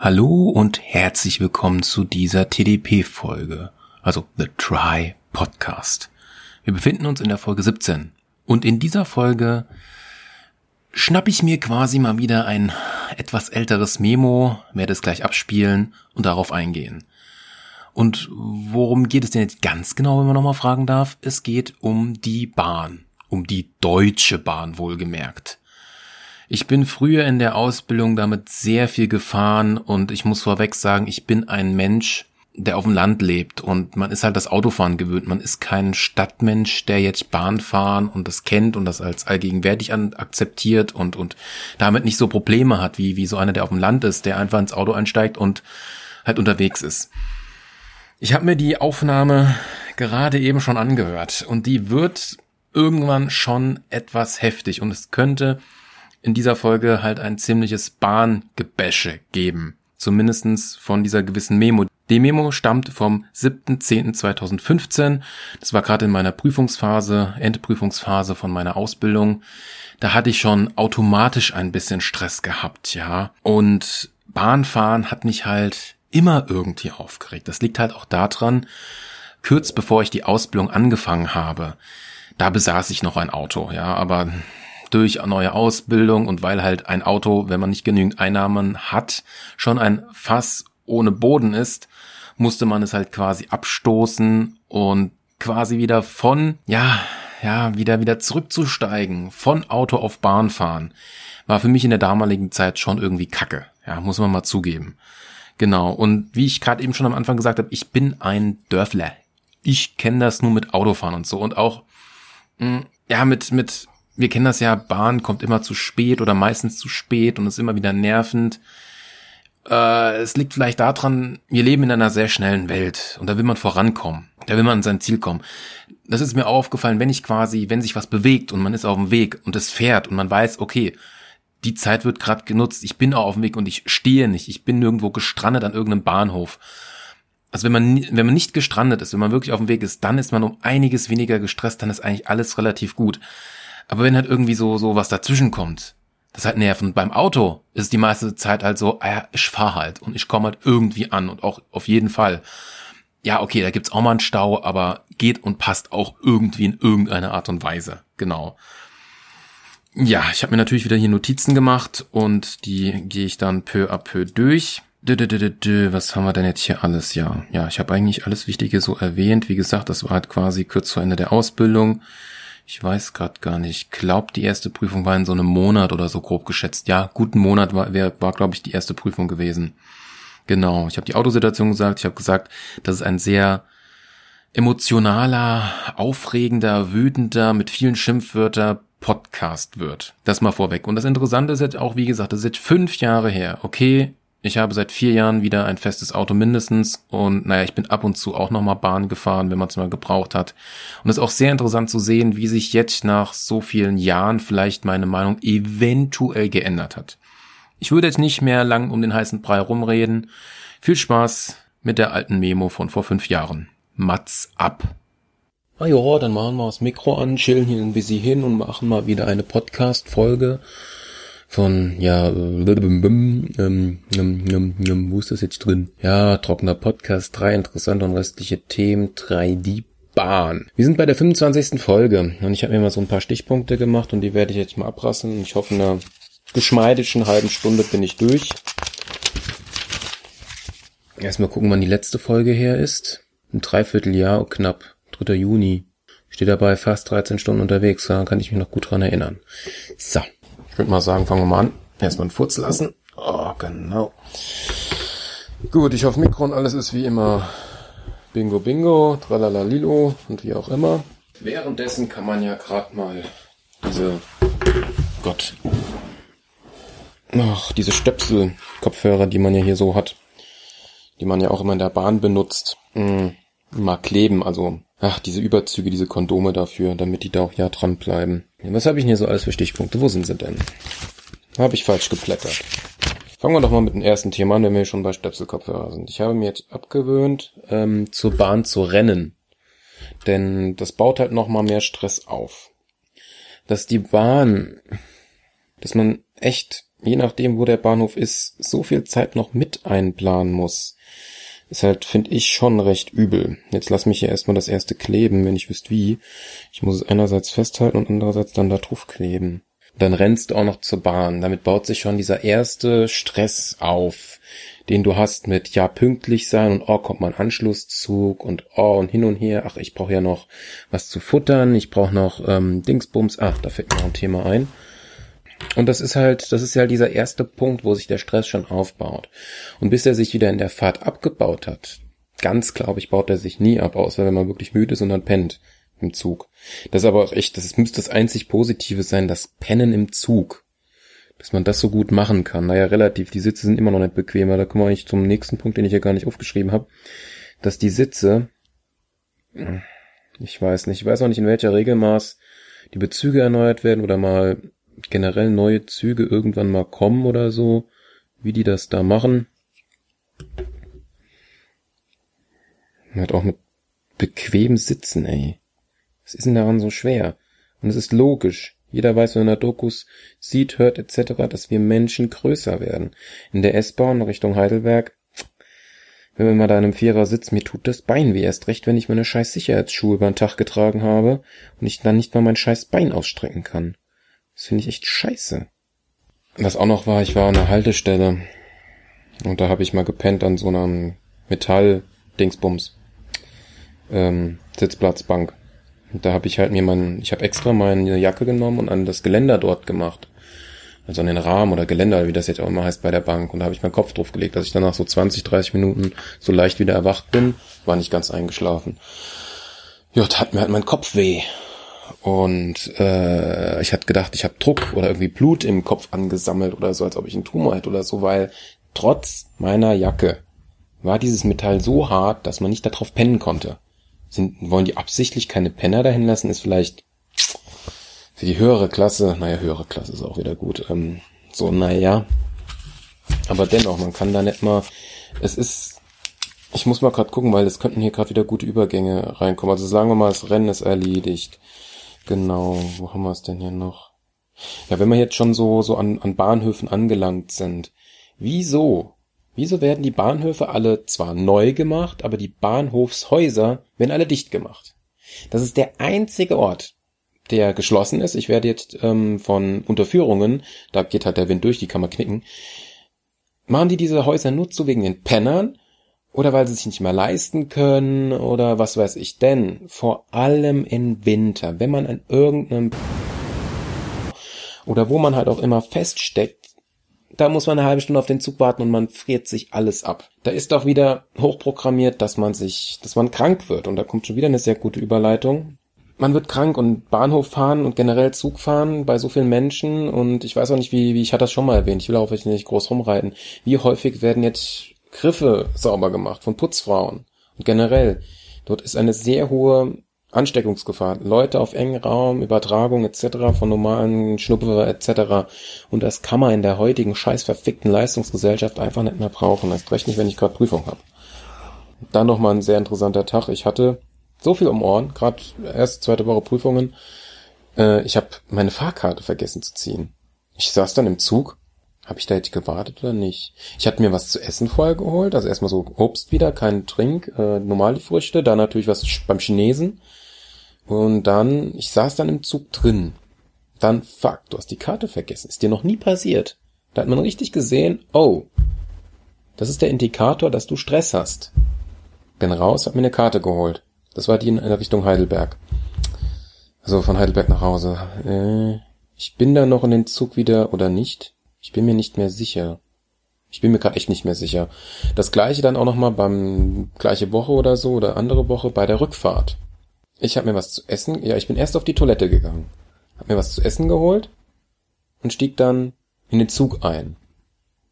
Hallo und herzlich willkommen zu dieser TDP-Folge, also The Try Podcast. Wir befinden uns in der Folge 17 und in dieser Folge schnapp ich mir quasi mal wieder ein etwas älteres Memo, werde es gleich abspielen und darauf eingehen. Und worum geht es denn jetzt ganz genau, wenn man nochmal fragen darf? Es geht um die Bahn, um die Deutsche Bahn wohlgemerkt. Ich bin früher in der Ausbildung damit sehr viel gefahren und ich muss vorweg sagen, ich bin ein Mensch, der auf dem Land lebt und man ist halt das Autofahren gewöhnt. Man ist kein Stadtmensch, der jetzt Bahn fahren und das kennt und das als allgegenwärtig akzeptiert und, und damit nicht so Probleme hat, wie, wie so einer, der auf dem Land ist, der einfach ins Auto einsteigt und halt unterwegs ist. Ich habe mir die Aufnahme gerade eben schon angehört und die wird irgendwann schon etwas heftig und es könnte in dieser Folge halt ein ziemliches Bahngebäsche geben. Zumindestens von dieser gewissen Memo. Die Memo stammt vom 7.10.2015. Das war gerade in meiner Prüfungsphase, Endprüfungsphase von meiner Ausbildung. Da hatte ich schon automatisch ein bisschen Stress gehabt, ja. Und Bahnfahren hat mich halt immer irgendwie aufgeregt. Das liegt halt auch daran, kurz bevor ich die Ausbildung angefangen habe, da besaß ich noch ein Auto, ja, aber durch neue Ausbildung und weil halt ein Auto, wenn man nicht genügend Einnahmen hat, schon ein Fass ohne Boden ist, musste man es halt quasi abstoßen und quasi wieder von, ja, ja, wieder, wieder zurückzusteigen, von Auto auf Bahn fahren, war für mich in der damaligen Zeit schon irgendwie kacke. Ja, muss man mal zugeben. Genau. Und wie ich gerade eben schon am Anfang gesagt habe, ich bin ein Dörfler. Ich kenne das nur mit Autofahren und so. Und auch, mh, mm, ja, mit, mit wir kennen das ja, Bahn kommt immer zu spät oder meistens zu spät und ist immer wieder nervend. Äh, es liegt vielleicht daran, wir leben in einer sehr schnellen Welt und da will man vorankommen. Da will man an sein Ziel kommen. Das ist mir aufgefallen, wenn ich quasi, wenn sich was bewegt und man ist auf dem Weg und es fährt und man weiß, okay, die Zeit wird gerade genutzt, ich bin auch auf dem Weg und ich stehe nicht, ich bin nirgendwo gestrandet an irgendeinem Bahnhof. Also wenn man, wenn man nicht gestrandet ist, wenn man wirklich auf dem Weg ist, dann ist man um einiges weniger gestresst, dann ist eigentlich alles relativ gut. Aber wenn halt irgendwie so, so was dazwischen kommt, das halt nerven. Beim Auto ist die meiste Zeit halt so, ah ja, ich fahr halt und ich komme halt irgendwie an und auch auf jeden Fall. Ja, okay, da gibt's auch mal einen Stau, aber geht und passt auch irgendwie in irgendeiner Art und Weise. Genau. Ja, ich habe mir natürlich wieder hier Notizen gemacht und die gehe ich dann peu à peu durch. Was haben wir denn jetzt hier alles? Ja, ja, ich habe eigentlich alles Wichtige so erwähnt. Wie gesagt, das war halt quasi kurz vor Ende der Ausbildung. Ich weiß gerade gar nicht. Glaubt, die erste Prüfung war in so einem Monat oder so grob geschätzt. Ja, guten Monat war, wär, war glaube ich, die erste Prüfung gewesen. Genau. Ich habe die Autosituation gesagt. Ich habe gesagt, dass es ein sehr emotionaler, aufregender, wütender, mit vielen Schimpfwörter Podcast wird. Das mal vorweg. Und das Interessante ist jetzt auch, wie gesagt, das ist jetzt fünf Jahre her. Okay, ich habe seit vier Jahren wieder ein festes Auto mindestens und naja, ich bin ab und zu auch nochmal Bahn gefahren, wenn man es mal gebraucht hat. Und es ist auch sehr interessant zu sehen, wie sich jetzt nach so vielen Jahren vielleicht meine Meinung eventuell geändert hat. Ich würde jetzt nicht mehr lang um den heißen Brei rumreden. Viel Spaß mit der alten Memo von vor fünf Jahren. Mats ab. Ah ja, dann machen wir das Mikro an, chillen hier ein bisschen hin und machen mal wieder eine Podcast-Folge von, ja, ähm, wo ist das jetzt drin? Ja, trockener Podcast, drei interessante und restliche Themen, drei die Bahn. Wir sind bei der 25. Folge und ich habe mir mal so ein paar Stichpunkte gemacht und die werde ich jetzt mal abrassen. Ich hoffe, in einer geschmeidischen halben Stunde bin ich durch. Erstmal gucken, wann die letzte Folge her ist. Ein Dreivierteljahr, knapp. 3. Juni. Steht dabei fast 13 Stunden unterwegs, da kann ich mich noch gut dran erinnern. So. Ich würde mal sagen, fangen wir mal an. Erstmal einen Furz lassen. Oh, genau. Gut, ich hoffe, Mikro und alles ist wie immer Bingo Bingo, Tralala Lilo und wie auch immer. Währenddessen kann man ja gerade mal diese Gott. Ach, diese Stöpsel-Kopfhörer, die man ja hier so hat, die man ja auch immer in der Bahn benutzt, mh, hm, mal kleben, also ach, diese Überzüge, diese Kondome dafür, damit die da auch ja dran bleiben. Was habe ich hier so alles für Stichpunkte? Wo sind sie denn? Habe ich falsch geplättert. Fangen wir doch mal mit dem ersten Thema an, wenn wir schon bei Stöpselkopfhörer sind. Ich habe mir jetzt abgewöhnt, ähm, zur Bahn zu rennen. Denn das baut halt nochmal mehr Stress auf. Dass die Bahn, dass man echt je nachdem, wo der Bahnhof ist, so viel Zeit noch mit einplanen muss. Ist halt, finde ich, schon recht übel. Jetzt lass mich hier erstmal das erste kleben, wenn ich wüsste wie. Ich muss es einerseits festhalten und andererseits dann da drauf kleben. Dann rennst du auch noch zur Bahn. Damit baut sich schon dieser erste Stress auf, den du hast mit ja pünktlich sein und oh kommt mein Anschlusszug und oh und hin und her. Ach, ich brauche ja noch was zu futtern. Ich brauche noch ähm, Dingsbums. Ach, da fällt mir noch ein Thema ein. Und das ist halt, das ist ja halt dieser erste Punkt, wo sich der Stress schon aufbaut. Und bis er sich wieder in der Fahrt abgebaut hat, ganz glaube ich, baut er sich nie ab, außer wenn man wirklich müde ist und dann pennt im Zug. Das ist aber auch echt, das müsste das einzig Positive sein, das Pennen im Zug. Dass man das so gut machen kann. Naja, relativ. Die Sitze sind immer noch nicht bequemer. Da kommen wir eigentlich zum nächsten Punkt, den ich ja gar nicht aufgeschrieben habe. Dass die Sitze, ich weiß nicht, ich weiß auch nicht, in welcher Regelmaß die Bezüge erneuert werden oder mal generell neue Züge irgendwann mal kommen oder so, wie die das da machen. Hat auch mit bequem sitzen, ey. Was ist denn daran so schwer? Und es ist logisch. Jeder weiß, wenn er Dokus sieht, hört etc., dass wir Menschen größer werden. In der S-Bahn Richtung Heidelberg, wenn man mal da in einem Vierer sitzt, mir tut das Bein weh. Erst recht, wenn ich meine scheiß Sicherheitsschuhe über den Tag getragen habe und ich dann nicht mal mein scheiß Bein ausstrecken kann. Das finde ich echt scheiße. Was auch noch war, ich war an einer Haltestelle und da habe ich mal gepennt an so einem Metall-Dingsbums. Ähm, Sitzplatzbank. Und da habe ich halt mir mein, ich habe extra meine Jacke genommen und an das Geländer dort gemacht. Also an den Rahmen oder Geländer, wie das jetzt auch immer heißt bei der Bank. Und da habe ich meinen Kopf drauf gelegt, dass ich dann nach so 20, 30 Minuten so leicht wieder erwacht bin, war nicht ganz eingeschlafen. Ja, hat mir halt mein Kopf weh. Und äh, ich hatte gedacht, ich habe Druck oder irgendwie Blut im Kopf angesammelt oder so, als ob ich einen Tumor hätte oder so, weil trotz meiner Jacke war dieses Metall so hart, dass man nicht darauf pennen konnte. Sind, wollen die absichtlich keine Penner dahin lassen, ist vielleicht für die höhere Klasse, naja, höhere Klasse ist auch wieder gut, ähm, so, naja. Aber dennoch, man kann da nicht mal, es ist, ich muss mal gerade gucken, weil es könnten hier gerade wieder gute Übergänge reinkommen. Also sagen wir mal, das Rennen ist erledigt. Genau, wo haben wir es denn hier noch? Ja, wenn wir jetzt schon so, so an, an Bahnhöfen angelangt sind, wieso? Wieso werden die Bahnhöfe alle zwar neu gemacht, aber die Bahnhofshäuser werden alle dicht gemacht? Das ist der einzige Ort, der geschlossen ist. Ich werde jetzt ähm, von Unterführungen, da geht halt der Wind durch, die kann man knicken. Machen die diese Häuser nur zu wegen den Pennern oder weil sie sich nicht mehr leisten können oder was weiß ich denn. Vor allem im Winter, wenn man an irgendeinem oder wo man halt auch immer feststeckt, da muss man eine halbe Stunde auf den Zug warten und man friert sich alles ab. Da ist doch wieder hochprogrammiert, dass man sich, dass man krank wird und da kommt schon wieder eine sehr gute Überleitung. Man wird krank und Bahnhof fahren und generell Zug fahren bei so vielen Menschen und ich weiß auch nicht, wie, wie ich hatte das schon mal erwähnt, ich will auch nicht groß rumreiten. Wie häufig werden jetzt Griffe sauber gemacht von Putzfrauen. Und generell, dort ist eine sehr hohe Ansteckungsgefahr. Leute auf engen Raum, Übertragung etc. von normalen Schnuppe etc. Und das kann man in der heutigen scheiß verfickten Leistungsgesellschaft einfach nicht mehr brauchen. Erst recht nicht, wenn ich gerade Prüfung habe. Dann nochmal ein sehr interessanter Tag. Ich hatte so viel um Ohren, gerade erste, zweite Woche Prüfungen. Äh, ich habe meine Fahrkarte vergessen zu ziehen. Ich saß dann im Zug habe ich da jetzt gewartet oder nicht? Ich hatte mir was zu essen vorher geholt, also erstmal so Obst wieder, kein Trink, äh, normale Früchte, dann natürlich was beim Chinesen. Und dann, ich saß dann im Zug drin. Dann, fuck, du hast die Karte vergessen. Ist dir noch nie passiert. Da hat man richtig gesehen, oh, das ist der Indikator, dass du Stress hast. Bin raus, hab mir eine Karte geholt. Das war die in Richtung Heidelberg. Also von Heidelberg nach Hause. Äh, ich bin da noch in den Zug wieder oder nicht? Ich bin mir nicht mehr sicher. Ich bin mir gerade echt nicht mehr sicher. Das gleiche dann auch nochmal beim gleiche Woche oder so oder andere Woche bei der Rückfahrt. Ich habe mir was zu essen, ja, ich bin erst auf die Toilette gegangen, hab mir was zu essen geholt und stieg dann in den Zug ein.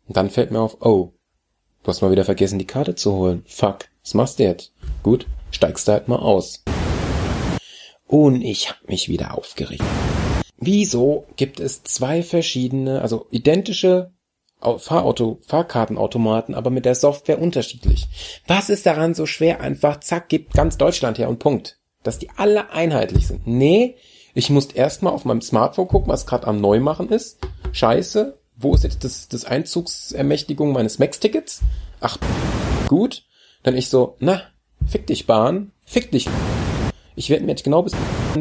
Und dann fällt mir auf, oh, du hast mal wieder vergessen, die Karte zu holen. Fuck, was machst du jetzt? Gut, steigst du halt mal aus. Und ich hab mich wieder aufgeregt. Wieso gibt es zwei verschiedene, also identische Fahrauto, Fahrkartenautomaten, aber mit der Software unterschiedlich? Was ist daran so schwer? Einfach zack, gibt ganz Deutschland her und Punkt. Dass die alle einheitlich sind. Nee, ich muss erstmal auf meinem Smartphone gucken, was gerade am Neumachen ist. Scheiße. wo ist jetzt das, das Einzugsermächtigung meines Max-Tickets? Ach, gut. Dann ich so, na, fick dich Bahn, fick dich. Ich werde mir jetzt genau bis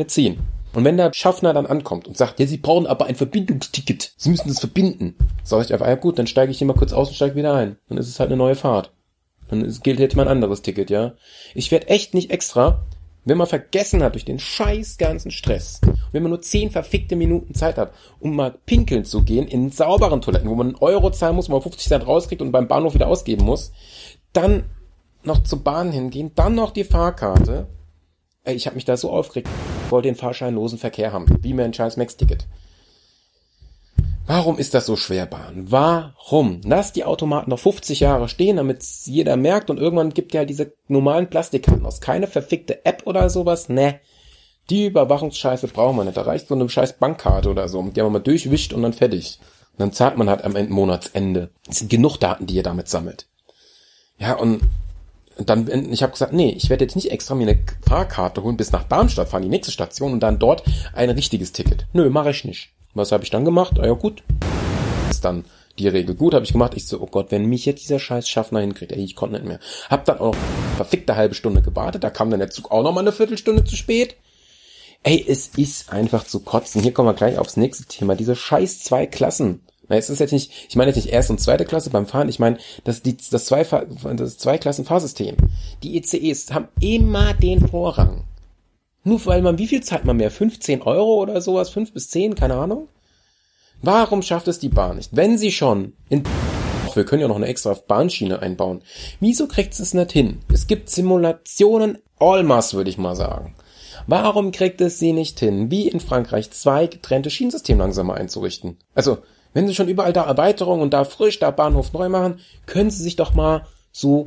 ziehen. Und wenn der Schaffner dann ankommt und sagt, ja, Sie brauchen aber ein Verbindungsticket, Sie müssen das verbinden, sage ich einfach, ja gut, dann steige ich hier mal kurz aus und steige wieder ein. Dann ist es halt eine neue Fahrt. Dann gilt jetzt mal ein anderes Ticket, ja. Ich werde echt nicht extra, wenn man vergessen hat durch den scheiß ganzen Stress, wenn man nur zehn verfickte Minuten Zeit hat, um mal pinkeln zu gehen in sauberen Toiletten, wo man einen Euro zahlen muss, wo man 50 Cent rauskriegt und beim Bahnhof wieder ausgeben muss, dann noch zur Bahn hingehen, dann noch die Fahrkarte. Ich habe mich da so aufgeregt wollte den fahrscheinlosen Verkehr haben. Wie mir ein scheiß Max-Ticket. Warum ist das so schwer, Bahn? Warum? Lass die Automaten noch 50 Jahre stehen, damit jeder merkt und irgendwann gibt ja diese normalen Plastikkarten aus. Keine verfickte App oder sowas? Ne. Die Überwachungsscheiße brauchen wir nicht. Da reicht so eine scheiß Bankkarte oder so. Die wir mal durchwischt und dann fertig. Und dann zahlt man halt am Monatsende. Es sind genug Daten, die ihr damit sammelt. Ja, und und dann, ich habe gesagt, nee, ich werde jetzt nicht extra mir eine Fahrkarte holen, bis nach Darmstadt fahren, die nächste Station und dann dort ein richtiges Ticket. Nö, mache ich nicht. Was habe ich dann gemacht? Ah ja gut. Ist dann die Regel. Gut, habe ich gemacht. Ich so, oh Gott, wenn mich jetzt dieser scheiß Schaffner hinkriegt, ey, ich konnte nicht mehr. Hab dann auch verfickte halbe Stunde gewartet, da kam dann der Zug auch noch mal eine Viertelstunde zu spät. Ey, es ist einfach zu kotzen. Hier kommen wir gleich aufs nächste Thema. Diese scheiß zwei Klassen. Na, es ist jetzt nicht, ich meine jetzt nicht erste und zweite Klasse beim Fahren, ich meine das, die, das, zwei, das Zweiklassen-Fahrsystem. Die ECEs haben immer den Vorrang. Nur weil man, wie viel zahlt man mehr? 15 Euro oder sowas? 5 bis 10? Keine Ahnung. Warum schafft es die Bahn nicht? Wenn sie schon in wir können ja noch eine extra Bahnschiene einbauen. Wieso kriegt es nicht hin? Es gibt Simulationen Allmass, würde ich mal sagen. Warum kriegt es sie nicht hin, wie in Frankreich zwei getrennte Schienensysteme langsamer einzurichten? Also, wenn sie schon überall da Erweiterung und da frisch, da Bahnhof neu machen, können sie sich doch mal so,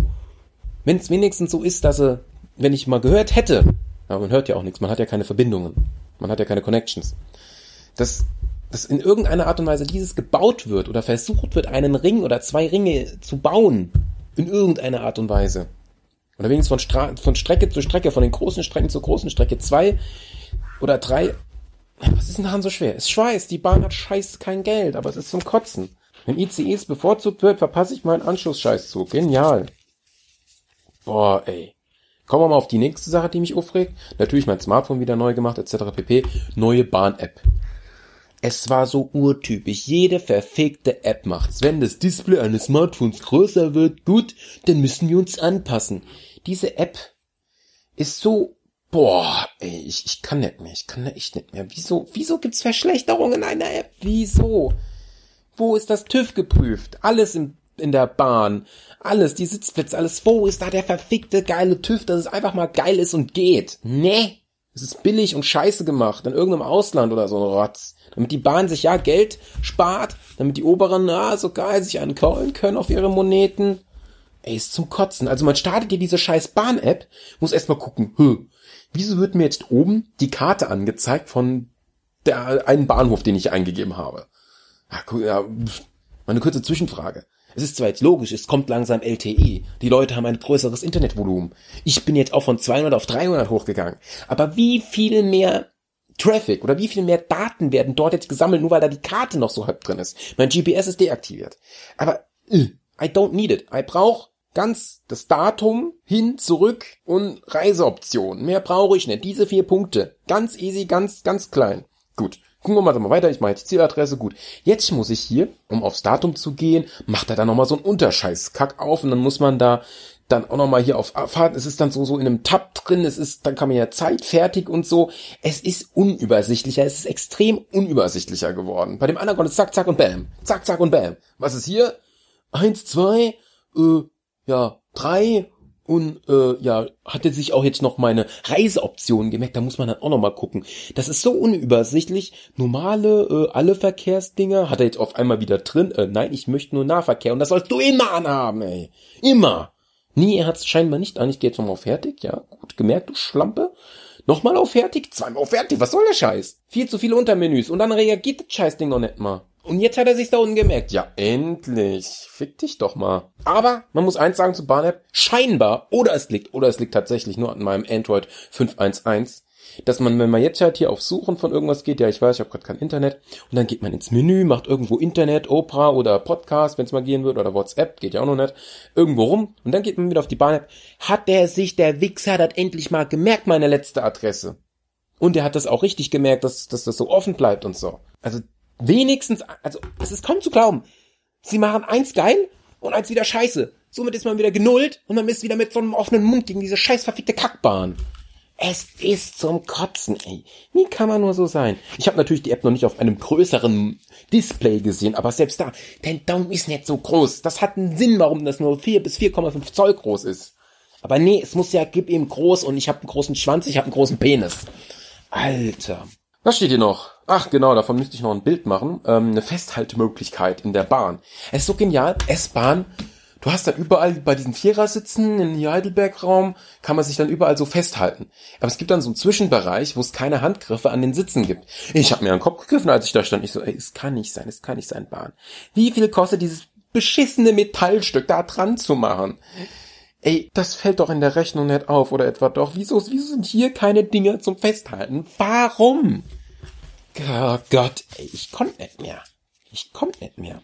wenn es wenigstens so ist, dass sie, wenn ich mal gehört hätte, aber man hört ja auch nichts, man hat ja keine Verbindungen, man hat ja keine Connections, dass, dass in irgendeiner Art und Weise dieses gebaut wird oder versucht wird, einen Ring oder zwei Ringe zu bauen, in irgendeiner Art und Weise. Oder wenigstens von, Stra von Strecke zu Strecke, von den großen Strecken zur großen Strecke, zwei oder drei was ist denn daran so schwer? Es schweißt, die Bahn hat scheiß kein Geld, aber es ist zum Kotzen. Wenn ICEs bevorzugt wird, verpasse ich meinen Anschlussscheißzug. Genial. Boah, ey. Kommen wir mal auf die nächste Sache, die mich aufregt. Natürlich mein Smartphone wieder neu gemacht, etc. pp. Neue Bahn-App. Es war so urtypisch. Jede verfickte App macht's. Wenn das Display eines Smartphones größer wird, gut, dann müssen wir uns anpassen. Diese App ist so Boah, ey, ich, ich kann nicht mehr, ich kann da echt nicht mehr. Wieso, wieso gibt's Verschlechterungen in einer App? Wieso? Wo ist das TÜV geprüft? Alles in, in der Bahn. Alles, die Sitzplätze, alles. Wo ist da der verfickte geile TÜV, dass es einfach mal geil ist und geht? Nee. Es ist billig und scheiße gemacht, in irgendeinem Ausland oder so ein Rotz. Damit die Bahn sich ja Geld spart, damit die Oberen, ah, so geil, sich ankaulen können auf ihre Moneten. Ey, ist zum Kotzen. Also man startet hier diese scheiß Bahn-App, muss erstmal gucken, hö, wieso wird mir jetzt oben die Karte angezeigt von der einen Bahnhof, den ich eingegeben habe? Ja, ja, eine kurze Zwischenfrage. Es ist zwar jetzt logisch, es kommt langsam LTE. Die Leute haben ein größeres Internetvolumen. Ich bin jetzt auch von 200 auf 300 hochgegangen. Aber wie viel mehr Traffic oder wie viel mehr Daten werden dort jetzt gesammelt, nur weil da die Karte noch so halb drin ist? Mein GPS ist deaktiviert. Aber äh, I don't need it. I brauche ganz das Datum hin, zurück und Reiseoption. Mehr brauche ich nicht. Diese vier Punkte. Ganz easy, ganz, ganz klein. Gut. Gucken wir mal, mal weiter. Ich mache jetzt Zieladresse. Gut. Jetzt muss ich hier, um aufs Datum zu gehen, macht er da nochmal so einen Unterscheißkack auf und dann muss man da dann auch nochmal hier auf Fahrt. Es ist dann so, so in einem Tab drin. Es ist, dann kann man ja Zeit fertig und so. Es ist unübersichtlicher. Es ist extrem unübersichtlicher geworden. Bei dem anderen kommt es zack, zack und bam. Zack, zack und bam. Was ist hier? Eins, zwei, äh, ja, drei und äh, ja, hatte sich auch jetzt noch meine Reiseoptionen gemerkt, da muss man dann auch noch mal gucken. Das ist so unübersichtlich. Normale, äh, alle Verkehrsdinger hat er jetzt auf einmal wieder drin. Äh, nein, ich möchte nur Nahverkehr und das sollst du immer anhaben, ey. Immer. Nee, er hat es scheinbar nicht an. Ich gehe jetzt nochmal auf fertig. Ja, gut gemerkt, du Schlampe. Nochmal auf fertig, zweimal auf fertig. Was soll der Scheiß? Viel zu viele Untermenüs und dann reagiert das Scheißding noch nicht mal. Und jetzt hat er sich da unten gemerkt. Ja, endlich. Fick dich doch mal. Aber man muss eins sagen zu Bahn-App. Scheinbar, oder es liegt, oder es liegt tatsächlich nur an meinem Android 511. dass man, wenn man jetzt halt hier auf Suchen von irgendwas geht, ja, ich weiß, ich habe gerade kein Internet, und dann geht man ins Menü, macht irgendwo Internet, Opera oder Podcast, wenn es mal gehen wird, oder WhatsApp, geht ja auch noch nicht, irgendwo rum, und dann geht man wieder auf die Bahn-App. Hat der sich, der Wichser, hat endlich mal gemerkt, meine letzte Adresse. Und er hat das auch richtig gemerkt, dass, dass das so offen bleibt und so. Also wenigstens, also es ist kaum zu glauben. Sie machen eins geil und eins wieder scheiße. Somit ist man wieder genullt und man ist wieder mit so einem offenen Mund gegen diese scheiß verfickte Kackbahn. Es ist zum Kotzen, ey. Wie kann man nur so sein? Ich habe natürlich die App noch nicht auf einem größeren Display gesehen, aber selbst da, dein Daumen ist nicht so groß. Das hat einen Sinn, warum das nur 4 bis 4,5 Zoll groß ist. Aber nee, es muss ja, gib ihm groß und ich habe einen großen Schwanz, ich habe einen großen Penis. Alter. Was steht hier noch? Ach genau, davon müsste ich noch ein Bild machen. Ähm, eine Festhaltemöglichkeit in der Bahn. Es ist so genial. S-Bahn Du hast dann überall bei diesen Vierersitzen in Heidelberg-Raum kann man sich dann überall so festhalten. Aber es gibt dann so einen Zwischenbereich, wo es keine Handgriffe an den Sitzen gibt. Ich habe mir an den Kopf gegriffen, als ich da stand. Ich so, ey, es kann nicht sein, es kann nicht sein, Bahn. Wie viel kostet dieses beschissene Metallstück da dran zu machen? Ey, das fällt doch in der Rechnung nicht auf, oder etwa doch? Wieso, wieso sind hier keine Dinge zum Festhalten? Warum? Oh Gott, ey, ich konnte nicht mehr. Ich konnte nicht mehr.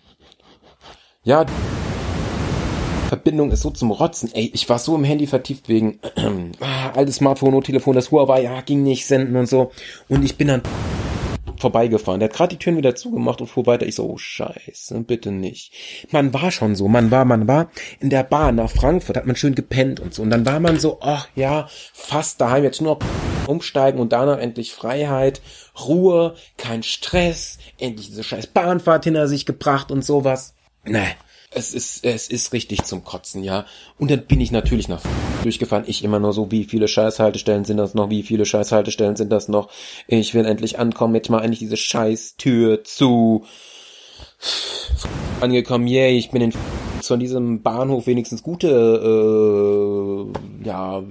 Ja, Verbindung ist so zum Rotzen. Ey, ich war so im Handy vertieft wegen ah, altes Smartphone, Telefon, das Huawei, ja, ging nicht senden und so. Und ich bin dann vorbeigefahren. Der hat gerade die Türen wieder zugemacht und fuhr weiter. Ich so, oh scheiße, bitte nicht. Man war schon so, man war, man war in der Bahn nach Frankfurt, hat man schön gepennt und so. Und dann war man so, ach ja, fast daheim, jetzt nur umsteigen und danach endlich Freiheit, Ruhe, kein Stress, endlich diese scheiß Bahnfahrt hinter sich gebracht und sowas. Nee, es ist, es ist richtig zum Kotzen, ja. Und dann bin ich natürlich nach durchgefahren. Ich immer nur so, wie viele Scheißhaltestellen sind das noch? Wie viele Scheißhaltestellen sind das noch? Ich will endlich ankommen. Jetzt mal endlich diese Scheißtür zu. Angekommen, yay, ich bin in von diesem Bahnhof wenigstens gute, äh, ja,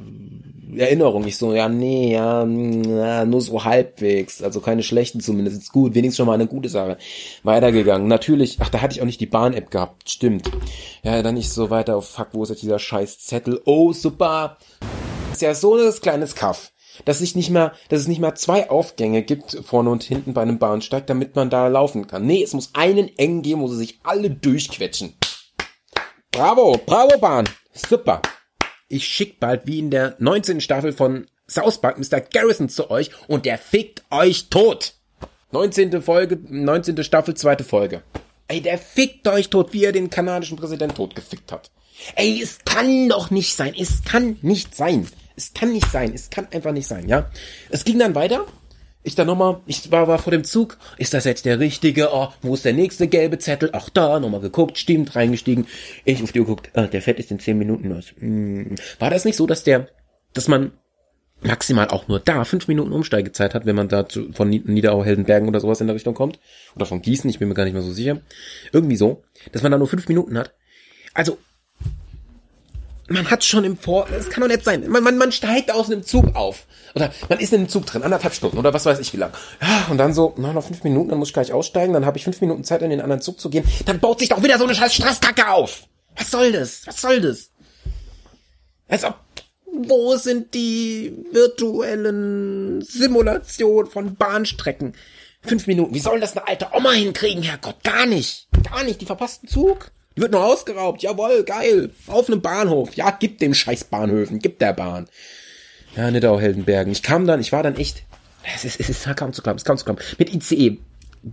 Erinnerung. Ich so, ja, nee, ja, nur so halbwegs. Also keine schlechten zumindest. Ist gut, wenigstens schon mal eine gute Sache. Weitergegangen. Natürlich, ach, da hatte ich auch nicht die Bahn-App gehabt. Stimmt. Ja, dann nicht so weiter auf, fuck, wo ist jetzt dieser scheiß Zettel? Oh, super. ist ja so ein kleines Kaff. Dass sich nicht mehr, dass es nicht mehr zwei Aufgänge gibt, vorne und hinten bei einem Bahnsteig, damit man da laufen kann. Nee, es muss einen eng geben, wo sie sich alle durchquetschen. Bravo, bravo Bahn. Super ich schick bald wie in der 19. Staffel von South Park Mr. Garrison zu euch und der fickt euch tot. 19. Folge, 19. Staffel, zweite Folge. Ey, der fickt euch tot, wie er den kanadischen Präsident totgefickt hat. Ey, es kann doch nicht sein. Es kann nicht sein. Es kann nicht sein. Es kann einfach nicht sein, ja? Es ging dann weiter ich dann nochmal, ich war, war vor dem Zug, ist das jetzt der richtige? Oh, wo ist der nächste gelbe Zettel? Ach da, nochmal geguckt, stimmt, reingestiegen. Ich auf die Uhr geguckt, äh, der Fett ist in zehn Minuten los. Hm. War das nicht so, dass der, dass man maximal auch nur da fünf Minuten Umsteigezeit hat, wenn man da zu, von Niederau-Heldenbergen oder sowas in der Richtung kommt? Oder von Gießen, ich bin mir gar nicht mehr so sicher. Irgendwie so, dass man da nur fünf Minuten hat. Also, man hat schon im Vor, das kann doch nicht sein. Man, man, man steigt aus einem Zug auf. Oder man ist in einem Zug drin, anderthalb Stunden oder was weiß ich wie lang. Ja, und dann so, na, noch fünf Minuten, dann muss ich gleich aussteigen, dann habe ich fünf Minuten Zeit, in den anderen Zug zu gehen. Dann baut sich doch wieder so eine scheiß Stresskacke auf. Was soll das? Was soll das? Als ob, wo sind die virtuellen Simulationen von Bahnstrecken? Fünf Minuten. Wie soll das eine alte Oma hinkriegen, Herrgott? Gar nicht. Gar nicht. Die verpassten Zug. Die wird noch ausgeraubt. Jawoll, geil. Auf einem Bahnhof. Ja, gib dem scheiß Bahnhöfen. Gib der Bahn. Ja, Niddau-Heldenbergen. Ich kam dann, ich war dann echt, es ist, es ist kaum zu glauben, es ist kaum zu glauben. Mit ICE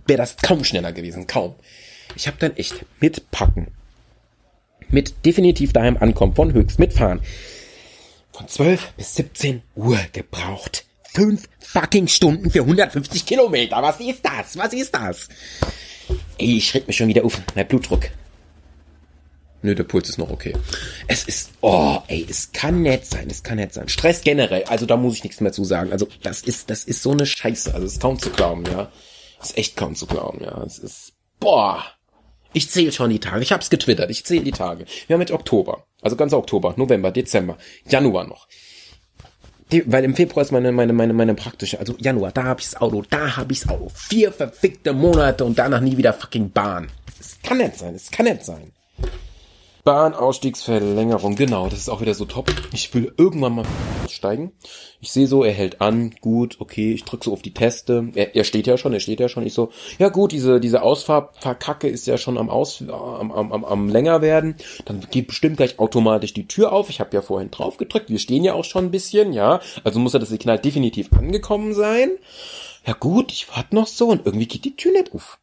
wäre das kaum schneller gewesen, kaum. Ich habe dann echt mitpacken, mit definitiv daheim ankommen, von höchst mitfahren, von 12 bis 17 Uhr gebraucht. Fünf fucking Stunden für 150 Kilometer. Was ist das? Was ist das? Ey, ich schreck mich schon wieder auf. Mein Blutdruck. Nö, der Puls ist noch okay. Es ist, oh, ey, es kann nett sein, es kann nett sein. Stress generell, also da muss ich nichts mehr zu sagen. Also das ist, das ist so eine Scheiße, also es ist kaum zu glauben, ja. Es ist echt kaum zu glauben, ja. Es ist, boah. Ich zähle schon die Tage. Ich hab's getwittert. Ich zähle die Tage. Wir haben jetzt Oktober. Also ganz Oktober, November, Dezember, Januar noch. Weil im Februar ist meine, meine, meine, meine praktische, also Januar, da hab ich's Auto, da hab ich's Auto. Vier verfickte Monate und danach nie wieder fucking Bahn. Es kann nicht sein, es kann nicht sein. Bahnausstiegsverlängerung, genau, das ist auch wieder so top. Ich will irgendwann mal aussteigen. Ich sehe so, er hält an, gut, okay, ich drücke so auf die Teste. Er, er steht ja schon, er steht ja schon. Ich so, ja gut, diese, diese Ausfahrkacke ist ja schon am, Aus, am, am, am, am länger werden. Dann geht bestimmt gleich automatisch die Tür auf. Ich habe ja vorhin drauf gedrückt. Wir stehen ja auch schon ein bisschen, ja. Also muss ja das Signal definitiv angekommen sein. Ja gut, ich warte noch so und irgendwie geht die Tür nicht auf.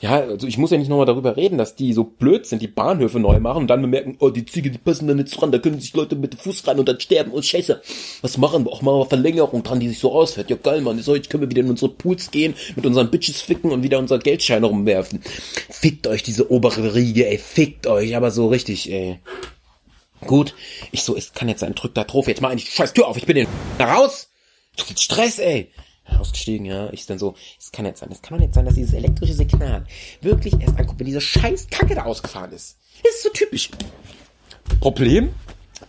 Ja, also ich muss ja nicht nochmal darüber reden, dass die so blöd sind, die Bahnhöfe neu machen und dann bemerken, oh, die Züge, die passen da nicht dran, da können sich Leute mit dem Fuß rein und dann sterben und scheiße. Was machen wir? Auch mal Verlängerung dran, die sich so ausfährt. Ja geil, Mann, so, jetzt können wir wieder in unsere Pools gehen, mit unseren Bitches ficken und wieder unsere Geldscheine rumwerfen. Fickt euch diese obere Riege, ey, fickt euch, aber so richtig, ey. Gut, ich so, es kann jetzt sein, drück da drauf, jetzt mal die scheiß Tür auf, ich bin den raus. So viel Stress, ey ausgestiegen, ja. Ich dann so, es kann nicht sein, es kann doch nicht sein, dass dieses elektrische Signal wirklich erst anguckt, wenn diese scheiß Kacke da ausgefahren ist. Das ist so typisch. Problem,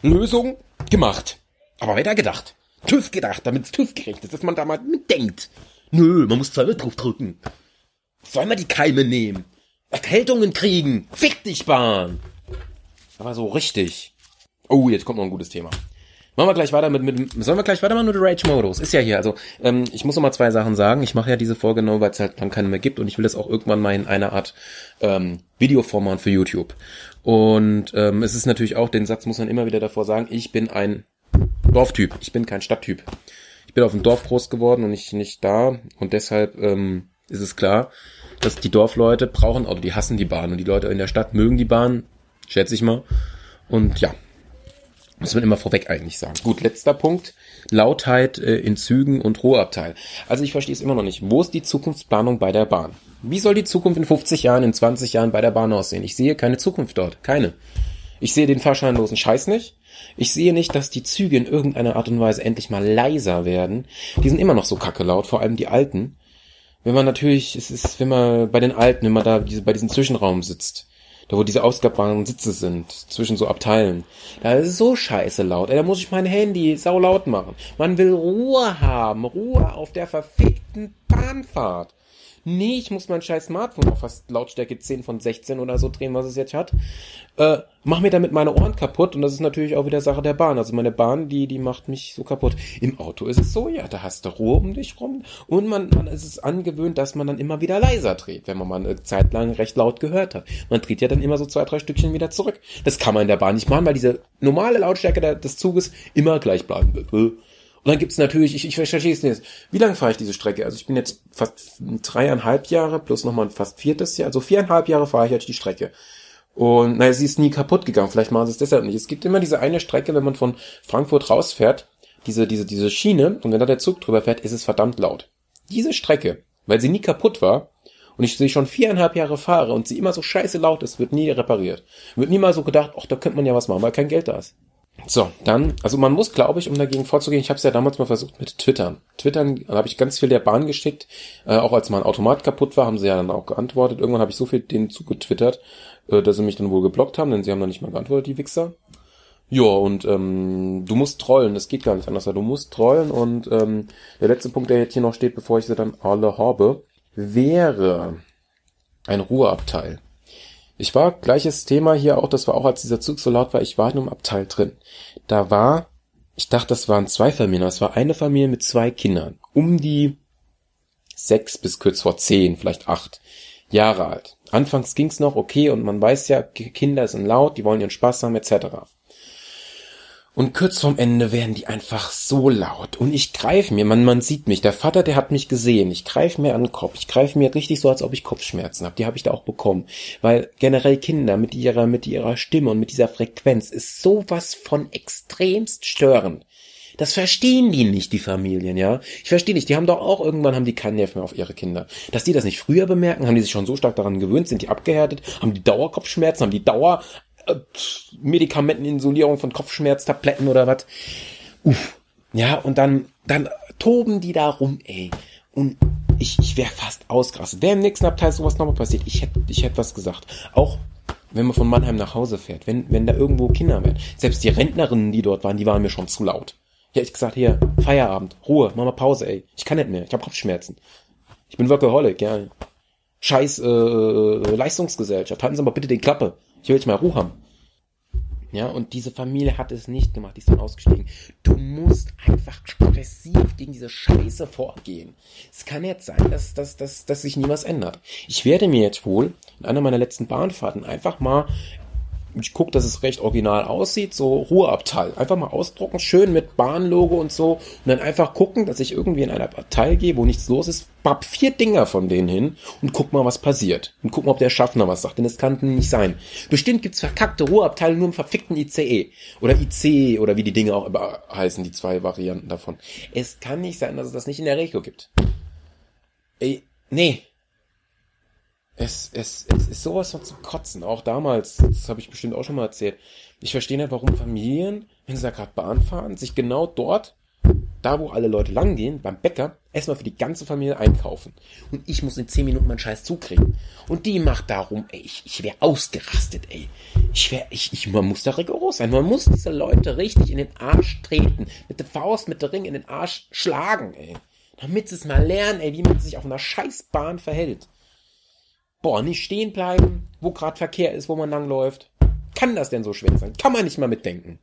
Lösung, gemacht. Aber weiter gedacht. TÜV gedacht, damit es TÜV gerecht ist, dass man da mal mitdenkt. Nö, man muss zweimal drauf drücken. Soll man die Keime nehmen? Erkältungen kriegen? Fick dich, Bahn! Aber so richtig. Oh, jetzt kommt noch ein gutes Thema. Machen wir gleich weiter mit, mit sollen wir gleich weitermachen mit Rage-Modus? Ist ja hier. Also, ähm, ich muss noch mal zwei Sachen sagen. Ich mache ja diese Folge nur, weil es halt dann keine mehr gibt und ich will das auch irgendwann mal in einer Art ähm, Videoformat für YouTube. Und ähm, es ist natürlich auch, den Satz muss man immer wieder davor sagen, ich bin ein Dorftyp, ich bin kein Stadttyp. Ich bin auf dem Dorf groß geworden und ich nicht da und deshalb ähm, ist es klar, dass die Dorfleute brauchen Auto, die hassen die Bahn und die Leute in der Stadt mögen die Bahn, schätze ich mal. Und ja, muss man immer vorweg eigentlich sagen. Gut, letzter Punkt. Lautheit äh, in Zügen und Ruheabteil. Also ich verstehe es immer noch nicht. Wo ist die Zukunftsplanung bei der Bahn? Wie soll die Zukunft in 50 Jahren, in 20 Jahren bei der Bahn aussehen? Ich sehe keine Zukunft dort. Keine. Ich sehe den fahrscheinlosen Scheiß nicht. Ich sehe nicht, dass die Züge in irgendeiner Art und Weise endlich mal leiser werden. Die sind immer noch so kacke laut, vor allem die alten. Wenn man natürlich, es ist, wenn man bei den alten, wenn man da diese, bei diesem Zwischenraum sitzt, da wo diese ausklappbaren Sitze sind, zwischen so Abteilen. Da ist es so scheiße laut. Ey, da muss ich mein Handy sau laut machen. Man will Ruhe haben, Ruhe auf der verfickten Bahnfahrt. Nee, ich muss mein scheiß Smartphone auf fast Lautstärke 10 von 16 oder so drehen, was es jetzt hat. Äh, mach mir damit meine Ohren kaputt und das ist natürlich auch wieder Sache der Bahn. Also meine Bahn, die, die macht mich so kaputt. Im Auto ist es so, ja, da hast du Ruhe um dich rum und man, man ist es angewöhnt, dass man dann immer wieder leiser dreht, wenn man mal eine Zeit lang recht laut gehört hat. Man dreht ja dann immer so zwei, drei Stückchen wieder zurück. Das kann man in der Bahn nicht machen, weil diese normale Lautstärke des Zuges immer gleich bleiben wird. Und dann gibt's natürlich, ich, ich verstehe es nicht. Wie lange fahre ich diese Strecke? Also ich bin jetzt fast dreieinhalb Jahre plus nochmal fast viertes Jahr. Also viereinhalb Jahre fahre ich jetzt die Strecke. Und naja, sie ist nie kaputt gegangen. Vielleicht machen sie es deshalb nicht. Es gibt immer diese eine Strecke, wenn man von Frankfurt rausfährt, diese, diese, diese Schiene, und wenn da der Zug drüber fährt, ist es verdammt laut. Diese Strecke, weil sie nie kaputt war, und ich sie schon viereinhalb Jahre fahre und sie immer so scheiße laut ist, wird nie repariert. Wird nie mal so gedacht, ach, da könnte man ja was machen, weil kein Geld da ist. So, dann, also man muss, glaube ich, um dagegen vorzugehen, ich habe es ja damals mal versucht mit Twittern. Twittern habe ich ganz viel der Bahn geschickt, äh, auch als mein Automat kaputt war, haben sie ja dann auch geantwortet. Irgendwann habe ich so viel denen zugetwittert, äh, dass sie mich dann wohl geblockt haben, denn sie haben dann nicht mal geantwortet, die Wichser. Ja, und ähm, du musst trollen, es geht gar nicht anders. Du musst trollen und ähm, der letzte Punkt, der jetzt hier noch steht, bevor ich sie dann alle habe, wäre ein Ruheabteil. Ich war, gleiches Thema hier auch, das war auch, als dieser Zug so laut war, ich war in einem Abteil drin. Da war, ich dachte, das waren zwei Familien, es war eine Familie mit zwei Kindern. Um die sechs bis kurz vor zehn, vielleicht acht Jahre alt. Anfangs ging's noch okay und man weiß ja, Kinder sind laut, die wollen ihren Spaß haben, etc. Und kurz vorm Ende werden die einfach so laut. Und ich greife mir, man, man sieht mich, der Vater, der hat mich gesehen. Ich greife mir an den Kopf. Ich greife mir richtig so, als ob ich Kopfschmerzen habe. Die habe ich da auch bekommen. Weil generell Kinder mit ihrer, mit ihrer Stimme und mit dieser Frequenz ist sowas von extremst störend. Das verstehen die nicht, die Familien, ja. Ich verstehe nicht, die haben doch auch irgendwann haben die keinen Nerv mehr auf ihre Kinder. Dass die das nicht früher bemerken, haben die sich schon so stark daran gewöhnt, sind die abgehärtet, haben die Dauerkopfschmerzen, haben die Dauer äh, Medikamenteninsulierung von Kopfschmerztabletten oder was. Uff. Ja, und dann, dann toben die da rum, ey. Und ich, ich wäre fast ausgerastet. Wäre im nächsten Abteil sowas nochmal passiert, ich hätte ich hätte was gesagt. Auch wenn man von Mannheim nach Hause fährt, wenn, wenn da irgendwo Kinder werden. Selbst die Rentnerinnen, die dort waren, die waren mir schon zu laut. Ja, ich gesagt, hier, Feierabend, Ruhe, mach mal Pause, ey. Ich kann nicht mehr, ich habe Kopfschmerzen. Ich bin Workaholic, ja. Scheiß äh, Leistungsgesellschaft, halten Sie mal bitte die Klappe. Ich will jetzt mal Ruhe haben. Ja, und diese Familie hat es nicht gemacht, die ist dann ausgestiegen. Du musst einfach aggressiv gegen diese Scheiße vorgehen. Es kann jetzt sein, dass, dass, dass, dass sich nie was ändert. Ich werde mir jetzt wohl in einer meiner letzten Bahnfahrten einfach mal ich gucke, dass es recht original aussieht, so Ruheabteil. Einfach mal ausdrucken, schön mit Bahnlogo und so. Und dann einfach gucken, dass ich irgendwie in einer Abteil gehe, wo nichts los ist, papp vier Dinger von denen hin und guck mal, was passiert. Und guck mal, ob der Schaffner was sagt, denn es kann nicht sein. Bestimmt gibt's verkackte Ruheabteile nur im verfickten ICE. Oder IC oder wie die Dinge auch heißen, die zwei Varianten davon. Es kann nicht sein, dass es das nicht in der Regio gibt. Ey, nee, es, es, es ist sowas von zum Kotzen. Auch damals, das habe ich bestimmt auch schon mal erzählt. Ich verstehe nicht, warum Familien, wenn sie da gerade Bahn fahren, sich genau dort, da wo alle Leute langgehen, beim Bäcker, erstmal für die ganze Familie einkaufen. Und ich muss in 10 Minuten meinen Scheiß zukriegen. Und die macht darum, ey, ich, ich wäre ausgerastet, ey. Ich wäre, ich, ich, man muss da rigoros sein. Man muss diese Leute richtig in den Arsch treten. Mit der Faust, mit der Ring in den Arsch schlagen, ey. Damit sie es mal lernen, ey, wie man sich auf einer Scheißbahn verhält. Boah, nicht stehen bleiben, wo gerade Verkehr ist, wo man langläuft. Kann das denn so schwer sein? Kann man nicht mal mitdenken.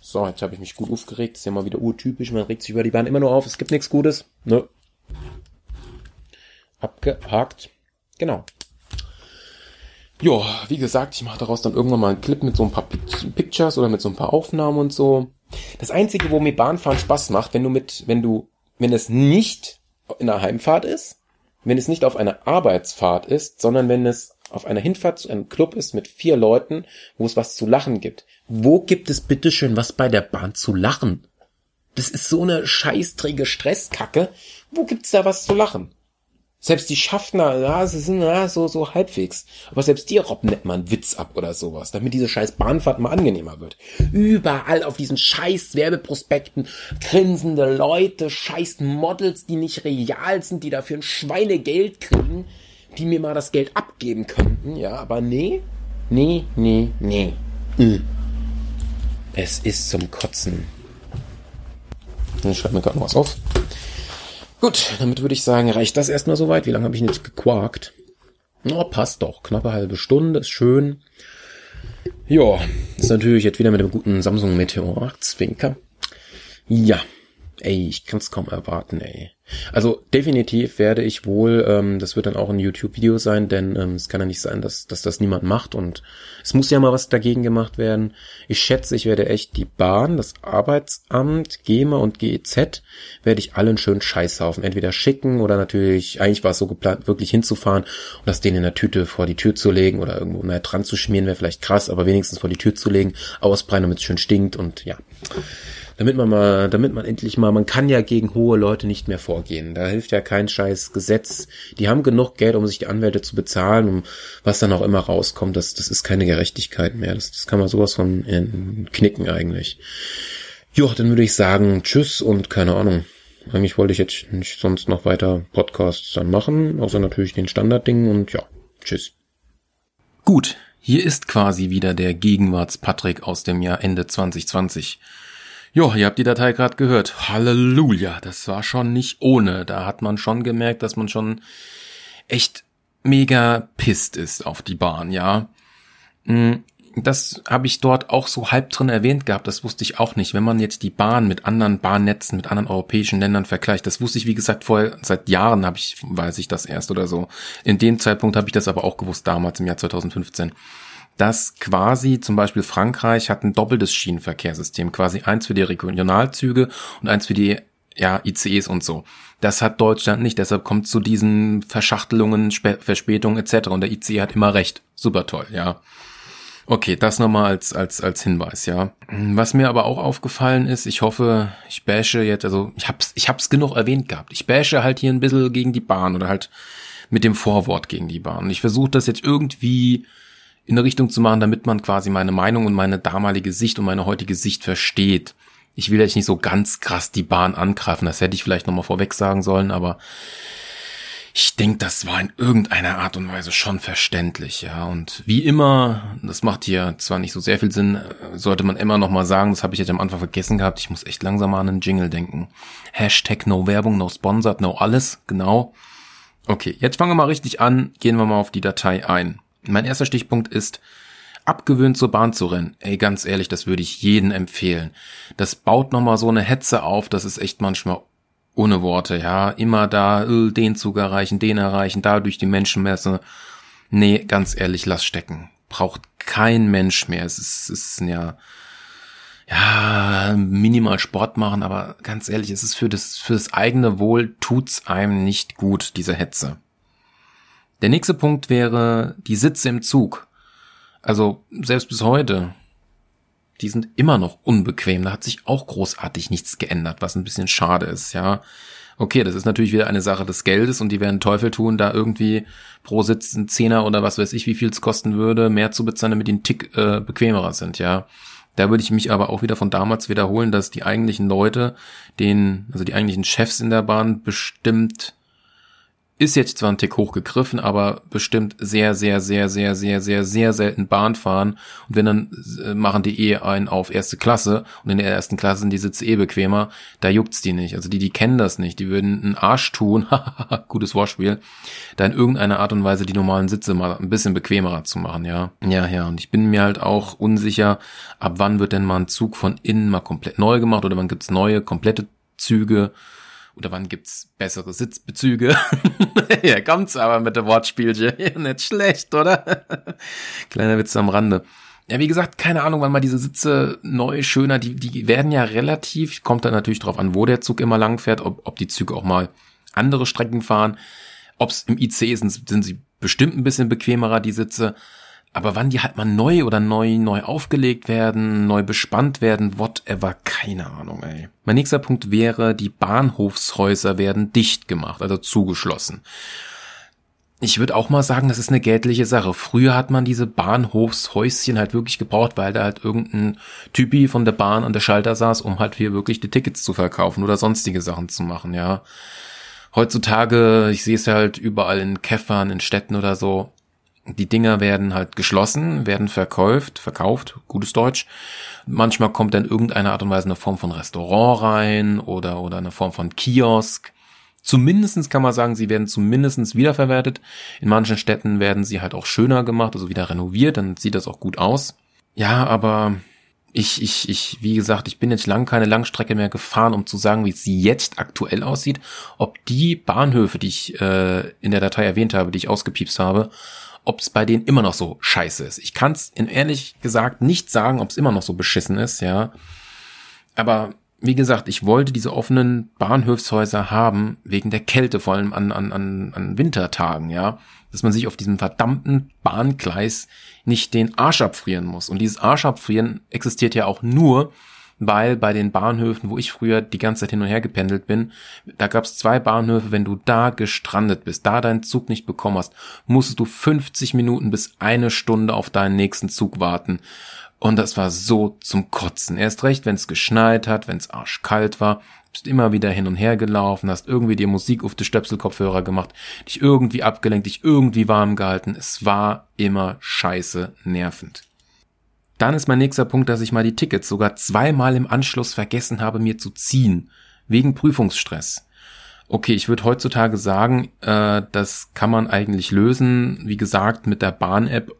So, jetzt habe ich mich gut aufgeregt. ist ja mal wieder urtypisch. Man regt sich über die Bahn immer nur auf. Es gibt nichts Gutes. Ne? Abgehakt. Genau. Jo, wie gesagt, ich mache daraus dann irgendwann mal einen Clip mit so ein paar Pictures oder mit so ein paar Aufnahmen und so. Das Einzige, wo mir Bahnfahren Spaß macht, wenn du mit, wenn du, wenn es nicht in der Heimfahrt ist, wenn es nicht auf einer Arbeitsfahrt ist, sondern wenn es auf einer Hinfahrt zu einem Club ist mit vier Leuten, wo es was zu lachen gibt. Wo gibt es bitteschön was bei der Bahn zu lachen? Das ist so eine scheißträge Stresskacke. Wo gibt's da was zu lachen? Selbst die Schaffner, ja, sie sind ja so, so halbwegs. Aber selbst die robben nicht mal einen Witz ab oder sowas, damit diese scheiß Bahnfahrt mal angenehmer wird. Überall auf diesen scheiß Werbeprospekten grinsende Leute, scheiß Models, die nicht real sind, die dafür ein Schweinegeld kriegen, die mir mal das Geld abgeben könnten, ja, aber nee, nee, nee, nee. Mhm. Es ist zum Kotzen. Ich schreibe mir gerade noch was auf. Gut, damit würde ich sagen, reicht das erstmal soweit. Wie lange habe ich nicht gequarkt? Oh, passt doch. Knappe halbe Stunde, ist schön. Ja, ist natürlich jetzt wieder mit dem guten Samsung Meteor 8 Zwinker. Ja, Ey, ich kann's kaum erwarten, ey. Also definitiv werde ich wohl, ähm, das wird dann auch ein YouTube-Video sein, denn ähm, es kann ja nicht sein, dass, dass das niemand macht und es muss ja mal was dagegen gemacht werden. Ich schätze, ich werde echt die Bahn, das Arbeitsamt, GEMA und GEZ, werde ich allen schön Scheißhaufen entweder schicken oder natürlich, eigentlich war es so geplant, wirklich hinzufahren und das denen in der Tüte vor die Tür zu legen oder irgendwo naja, dran zu schmieren, wäre vielleicht krass, aber wenigstens vor die Tür zu legen, ausbreiten, damit es schön stinkt und ja damit man mal, damit man endlich mal, man kann ja gegen hohe Leute nicht mehr vorgehen. Da hilft ja kein scheiß Gesetz. Die haben genug Geld, um sich die Anwälte zu bezahlen, um was dann auch immer rauskommt. Das, das ist keine Gerechtigkeit mehr. Das, das kann man sowas von in, knicken eigentlich. Jo, dann würde ich sagen, tschüss und keine Ahnung. Eigentlich wollte ich jetzt nicht sonst noch weiter Podcasts dann machen, außer natürlich den Standarddingen und ja, tschüss. Gut, hier ist quasi wieder der Gegenwarts-Patrick aus dem Jahr Ende 2020. Jo, ihr habt die Datei gerade gehört. Halleluja, das war schon nicht ohne. Da hat man schon gemerkt, dass man schon echt mega pisst ist auf die Bahn, ja. Hm, das habe ich dort auch so halb drin erwähnt gehabt, das wusste ich auch nicht. Wenn man jetzt die Bahn mit anderen Bahnnetzen, mit anderen europäischen Ländern vergleicht, das wusste ich, wie gesagt, vorher, seit Jahren habe ich, weiß ich das erst oder so. In dem Zeitpunkt habe ich das aber auch gewusst, damals im Jahr 2015 dass quasi zum Beispiel Frankreich hat ein doppeltes Schienenverkehrssystem, quasi eins für die Regionalzüge und eins für die ja, ICEs und so. Das hat Deutschland nicht, deshalb kommt zu diesen Verschachtelungen, Sp Verspätungen etc. Und der ICE hat immer recht. Super toll, ja. Okay, das nochmal als, als, als Hinweis, ja. Was mir aber auch aufgefallen ist, ich hoffe, ich bashe jetzt, also ich hab's, ich hab's genug erwähnt gehabt. Ich bashe halt hier ein bisschen gegen die Bahn oder halt mit dem Vorwort gegen die Bahn. Ich versuche das jetzt irgendwie in eine Richtung zu machen, damit man quasi meine Meinung und meine damalige Sicht und meine heutige Sicht versteht. Ich will jetzt nicht so ganz krass die Bahn angreifen, das hätte ich vielleicht nochmal vorweg sagen sollen, aber ich denke, das war in irgendeiner Art und Weise schon verständlich, ja. Und wie immer, das macht hier zwar nicht so sehr viel Sinn, sollte man immer noch mal sagen, das habe ich jetzt am Anfang vergessen gehabt, ich muss echt langsam mal an einen Jingle denken. Hashtag no Werbung, no Sponsored, no alles, genau. Okay, jetzt fangen wir mal richtig an, gehen wir mal auf die Datei ein. Mein erster Stichpunkt ist abgewöhnt, zur Bahn zu rennen, ey, ganz ehrlich, das würde ich jedem empfehlen. Das baut nochmal so eine Hetze auf, das ist echt manchmal ohne Worte, ja. Immer da, äh, den Zug erreichen, den erreichen, da durch die Menschenmesse. Nee, ganz ehrlich, lass stecken. Braucht kein Mensch mehr. Es ist, es ist ja, ja, minimal Sport machen, aber ganz ehrlich, es ist für das, für das eigene Wohl tut's einem nicht gut, diese Hetze. Der nächste Punkt wäre die Sitze im Zug. Also, selbst bis heute, die sind immer noch unbequem. Da hat sich auch großartig nichts geändert, was ein bisschen schade ist, ja. Okay, das ist natürlich wieder eine Sache des Geldes und die werden Teufel tun, da irgendwie pro Sitz ein Zehner oder was weiß ich, wie viel es kosten würde, mehr zu bezahlen, damit die ein Tick äh, bequemerer sind, ja. Da würde ich mich aber auch wieder von damals wiederholen, dass die eigentlichen Leute, den, also die eigentlichen Chefs in der Bahn bestimmt ist jetzt zwar ein Tick hochgegriffen, aber bestimmt sehr, sehr, sehr, sehr, sehr, sehr, sehr selten Bahn fahren. Und wenn dann äh, machen die eh einen auf erste Klasse und in der ersten Klasse sind die Sitze eh bequemer, da juckt's die nicht. Also die, die kennen das nicht. Die würden einen Arsch tun, gutes Wortspiel, da in irgendeiner Art und Weise die normalen Sitze mal ein bisschen bequemerer zu machen, ja. Ja, ja. Und ich bin mir halt auch unsicher, ab wann wird denn mal ein Zug von innen mal komplett neu gemacht oder wann gibt's neue, komplette Züge oder wann gibt's bessere Sitzbezüge? ja, kommt's aber mit dem Wortspielchen. Nicht schlecht, oder? Kleiner Witz am Rande. Ja, wie gesagt, keine Ahnung, wann mal diese Sitze neu, schöner, die, die werden ja relativ, kommt dann natürlich drauf an, wo der Zug immer lang fährt, ob, ob die Züge auch mal andere Strecken fahren. Ob's im IC sind, sind sie bestimmt ein bisschen bequemerer, die Sitze. Aber wann die halt mal neu oder neu, neu aufgelegt werden, neu bespannt werden, whatever, keine Ahnung, ey. Mein nächster Punkt wäre, die Bahnhofshäuser werden dicht gemacht, also zugeschlossen. Ich würde auch mal sagen, das ist eine geldliche Sache. Früher hat man diese Bahnhofshäuschen halt wirklich gebraucht, weil da halt irgendein Typi von der Bahn an der Schalter saß, um halt hier wirklich die Tickets zu verkaufen oder sonstige Sachen zu machen, ja. Heutzutage, ich sehe es halt überall in Käffern, in Städten oder so, die Dinger werden halt geschlossen, werden verkauft, verkauft, gutes Deutsch. Manchmal kommt dann irgendeine Art und Weise eine Form von Restaurant rein oder, oder eine Form von Kiosk. Zumindestens kann man sagen, sie werden zumindestens wiederverwertet. In manchen Städten werden sie halt auch schöner gemacht, also wieder renoviert, dann sieht das auch gut aus. Ja, aber ich, ich, ich, wie gesagt, ich bin jetzt lang keine Langstrecke mehr gefahren, um zu sagen, wie es jetzt aktuell aussieht. Ob die Bahnhöfe, die ich äh, in der Datei erwähnt habe, die ich ausgepiepst habe, ob es bei denen immer noch so scheiße ist. Ich kann es ehrlich gesagt nicht sagen, ob es immer noch so beschissen ist, ja. Aber wie gesagt, ich wollte diese offenen Bahnhofshäuser haben, wegen der Kälte, vor allem an, an, an, an Wintertagen, ja. Dass man sich auf diesem verdammten Bahngleis nicht den Arsch abfrieren muss. Und dieses Arsch abfrieren existiert ja auch nur, weil bei den Bahnhöfen, wo ich früher die ganze Zeit hin und her gependelt bin, da gab es zwei Bahnhöfe, wenn du da gestrandet bist, da deinen Zug nicht bekommen hast, musstest du 50 Minuten bis eine Stunde auf deinen nächsten Zug warten. Und das war so zum Kotzen. Erst recht, wenn es geschneit hat, wenn es arschkalt war, bist immer wieder hin und her gelaufen, hast irgendwie dir Musik auf die Stöpselkopfhörer gemacht, dich irgendwie abgelenkt, dich irgendwie warm gehalten. Es war immer scheiße nervend. Dann ist mein nächster Punkt, dass ich mal die Tickets sogar zweimal im Anschluss vergessen habe, mir zu ziehen. Wegen Prüfungsstress. Okay, ich würde heutzutage sagen, äh, das kann man eigentlich lösen. Wie gesagt, mit der Bahn-App,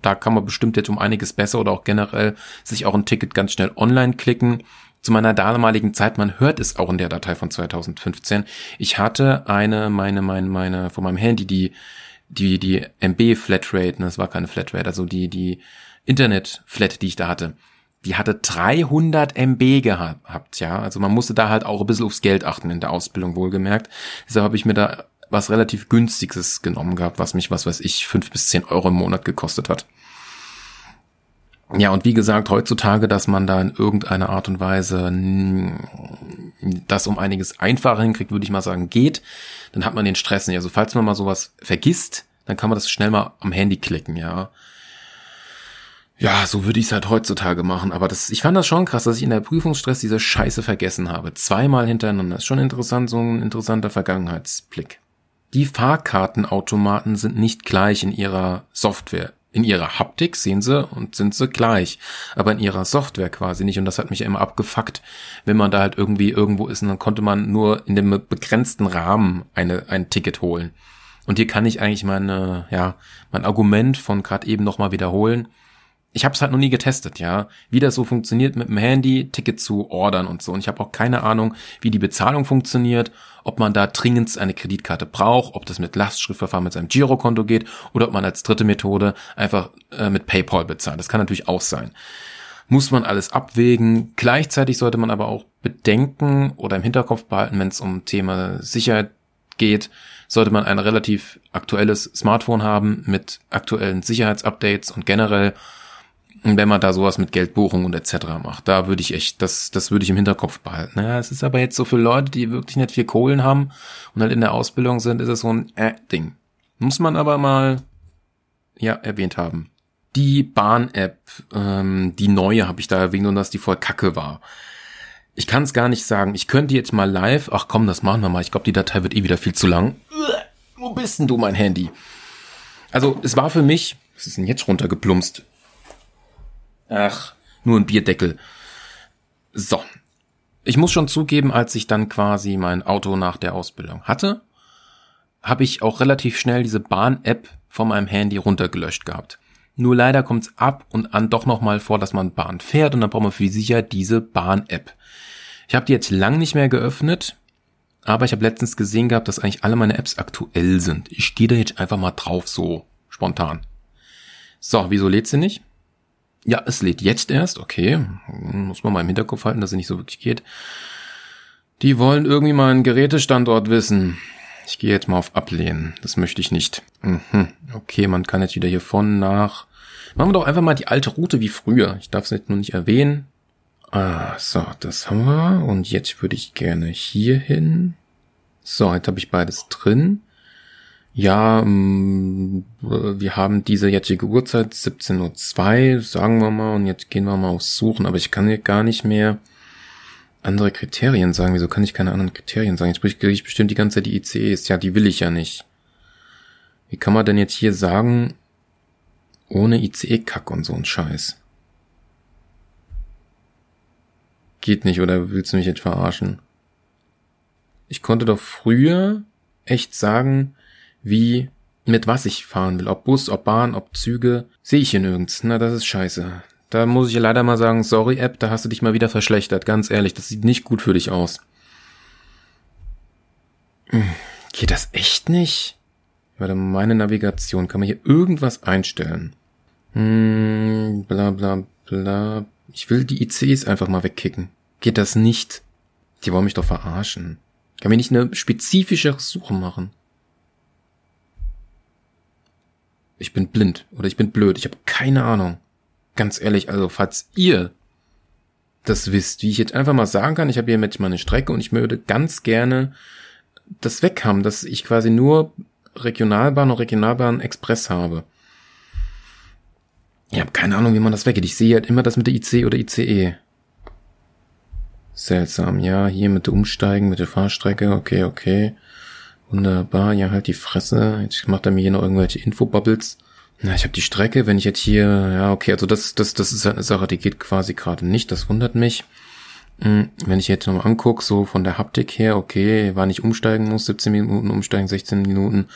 da kann man bestimmt jetzt um einiges besser oder auch generell sich auch ein Ticket ganz schnell online klicken. Zu meiner damaligen Zeit, man hört es auch in der Datei von 2015. Ich hatte eine, meine, meine, meine, von meinem Handy, die, die, die MB Flatrate, das war keine Flatrate, also die, die, Internet-Flat, die ich da hatte, die hatte 300 MB gehabt, ja. Also man musste da halt auch ein bisschen aufs Geld achten in der Ausbildung, wohlgemerkt. Deshalb habe ich mir da was relativ günstiges genommen gehabt, was mich, was weiß ich, fünf bis zehn Euro im Monat gekostet hat. Ja, und wie gesagt, heutzutage, dass man da in irgendeiner Art und Weise das um einiges einfacher hinkriegt, würde ich mal sagen, geht. Dann hat man den Stress nicht. Also falls man mal sowas vergisst, dann kann man das schnell mal am Handy klicken, ja. Ja, so würde ich es halt heutzutage machen. Aber das, ich fand das schon krass, dass ich in der Prüfungsstress diese Scheiße vergessen habe. Zweimal hintereinander. ist schon interessant, so ein interessanter Vergangenheitsblick. Die Fahrkartenautomaten sind nicht gleich in ihrer Software. In ihrer Haptik sehen sie und sind sie gleich, aber in ihrer Software quasi nicht. Und das hat mich ja immer abgefuckt, wenn man da halt irgendwie irgendwo ist und dann konnte man nur in dem begrenzten Rahmen eine, ein Ticket holen. Und hier kann ich eigentlich meine, ja, mein Argument von gerade eben nochmal wiederholen ich habe es halt noch nie getestet, ja, wie das so funktioniert mit dem Handy, Ticket zu ordern und so. Und ich habe auch keine Ahnung, wie die Bezahlung funktioniert, ob man da dringend eine Kreditkarte braucht, ob das mit Lastschriftverfahren mit seinem Girokonto geht oder ob man als dritte Methode einfach äh, mit PayPal bezahlt. Das kann natürlich auch sein. Muss man alles abwägen. Gleichzeitig sollte man aber auch bedenken oder im Hinterkopf behalten, wenn es um Thema Sicherheit geht, sollte man ein relativ aktuelles Smartphone haben mit aktuellen Sicherheitsupdates und generell wenn man da sowas mit Geldbuchung und etc. macht. Da würde ich echt, das, das würde ich im Hinterkopf behalten. Ja, es ist aber jetzt so für Leute, die wirklich nicht viel Kohlen haben und halt in der Ausbildung sind, ist es so ein äh, Ding. Muss man aber mal, ja, erwähnt haben. Die Bahn-App, ähm, die neue habe ich da erwähnt und dass die voll kacke war. Ich kann es gar nicht sagen. Ich könnte jetzt mal live, ach komm, das machen wir mal. Ich glaube, die Datei wird eh wieder viel zu lang. Wo bist denn du, mein Handy? Also, es war für mich, was ist denn jetzt runtergeplumpst? Ach, nur ein Bierdeckel. So. Ich muss schon zugeben, als ich dann quasi mein Auto nach der Ausbildung hatte, habe ich auch relativ schnell diese Bahn-App von meinem Handy runtergelöscht gehabt. Nur leider kommt es ab und an doch nochmal vor, dass man Bahn fährt und dann braucht man für sicher diese Bahn-App. Ich habe die jetzt lang nicht mehr geöffnet, aber ich habe letztens gesehen gehabt, dass eigentlich alle meine Apps aktuell sind. Ich gehe da jetzt einfach mal drauf, so spontan. So, wieso lädt sie nicht? Ja, es lädt jetzt erst, okay. Muss man mal im Hinterkopf halten, dass es nicht so wirklich geht. Die wollen irgendwie mal einen Gerätestandort wissen. Ich gehe jetzt mal auf Ablehnen. Das möchte ich nicht. Mhm. Okay, man kann jetzt wieder hier von nach. Machen wir doch einfach mal die alte Route wie früher. Ich darf es jetzt nur nicht erwähnen. Ah, so, das haben wir. Und jetzt würde ich gerne hier hin. So, jetzt habe ich beides drin. Ja, ähm, wir haben diese jetzige Uhrzeit, 17.02 Uhr, sagen wir mal, und jetzt gehen wir mal aufs Suchen, aber ich kann hier gar nicht mehr andere Kriterien sagen. Wieso kann ich keine anderen Kriterien sagen? Jetzt kriege ich bestimmt die ganze Zeit die ICEs. Ja, die will ich ja nicht. Wie kann man denn jetzt hier sagen, ohne ICE-Kack und so ein Scheiß? Geht nicht, oder willst du mich jetzt verarschen? Ich konnte doch früher echt sagen, wie mit was ich fahren will. Ob Bus, ob Bahn, ob Züge. Sehe ich hier nirgends. Na, das ist scheiße. Da muss ich leider mal sagen, sorry App, da hast du dich mal wieder verschlechtert. Ganz ehrlich, das sieht nicht gut für dich aus. Hm, geht das echt nicht? Warte, meine Navigation. Kann man hier irgendwas einstellen? Hm, bla bla bla. Ich will die ICs einfach mal wegkicken. Geht das nicht? Die wollen mich doch verarschen. Kann mir nicht eine spezifischere Suche machen? Ich bin blind oder ich bin blöd, ich habe keine Ahnung. Ganz ehrlich, also falls ihr das wisst, wie ich jetzt einfach mal sagen kann, ich habe hier mit meine Strecke und ich würde ganz gerne das weg haben, dass ich quasi nur Regionalbahn und Regionalbahn Express habe. Ich habe keine Ahnung, wie man das weggeht. Ich sehe halt immer das mit der IC oder ICE. Seltsam, ja, hier mit Umsteigen, mit der Fahrstrecke, okay, okay. Wunderbar, ja, halt die Fresse. Jetzt macht er mir hier noch irgendwelche Infobubbles. Na, ich habe die Strecke, wenn ich jetzt hier, ja, okay, also das, das, das ist halt eine Sache, die geht quasi gerade nicht, das wundert mich. Hm, wenn ich jetzt nochmal angucke, so von der Haptik her, okay, war nicht umsteigen muss, 17 Minuten umsteigen, 16 Minuten.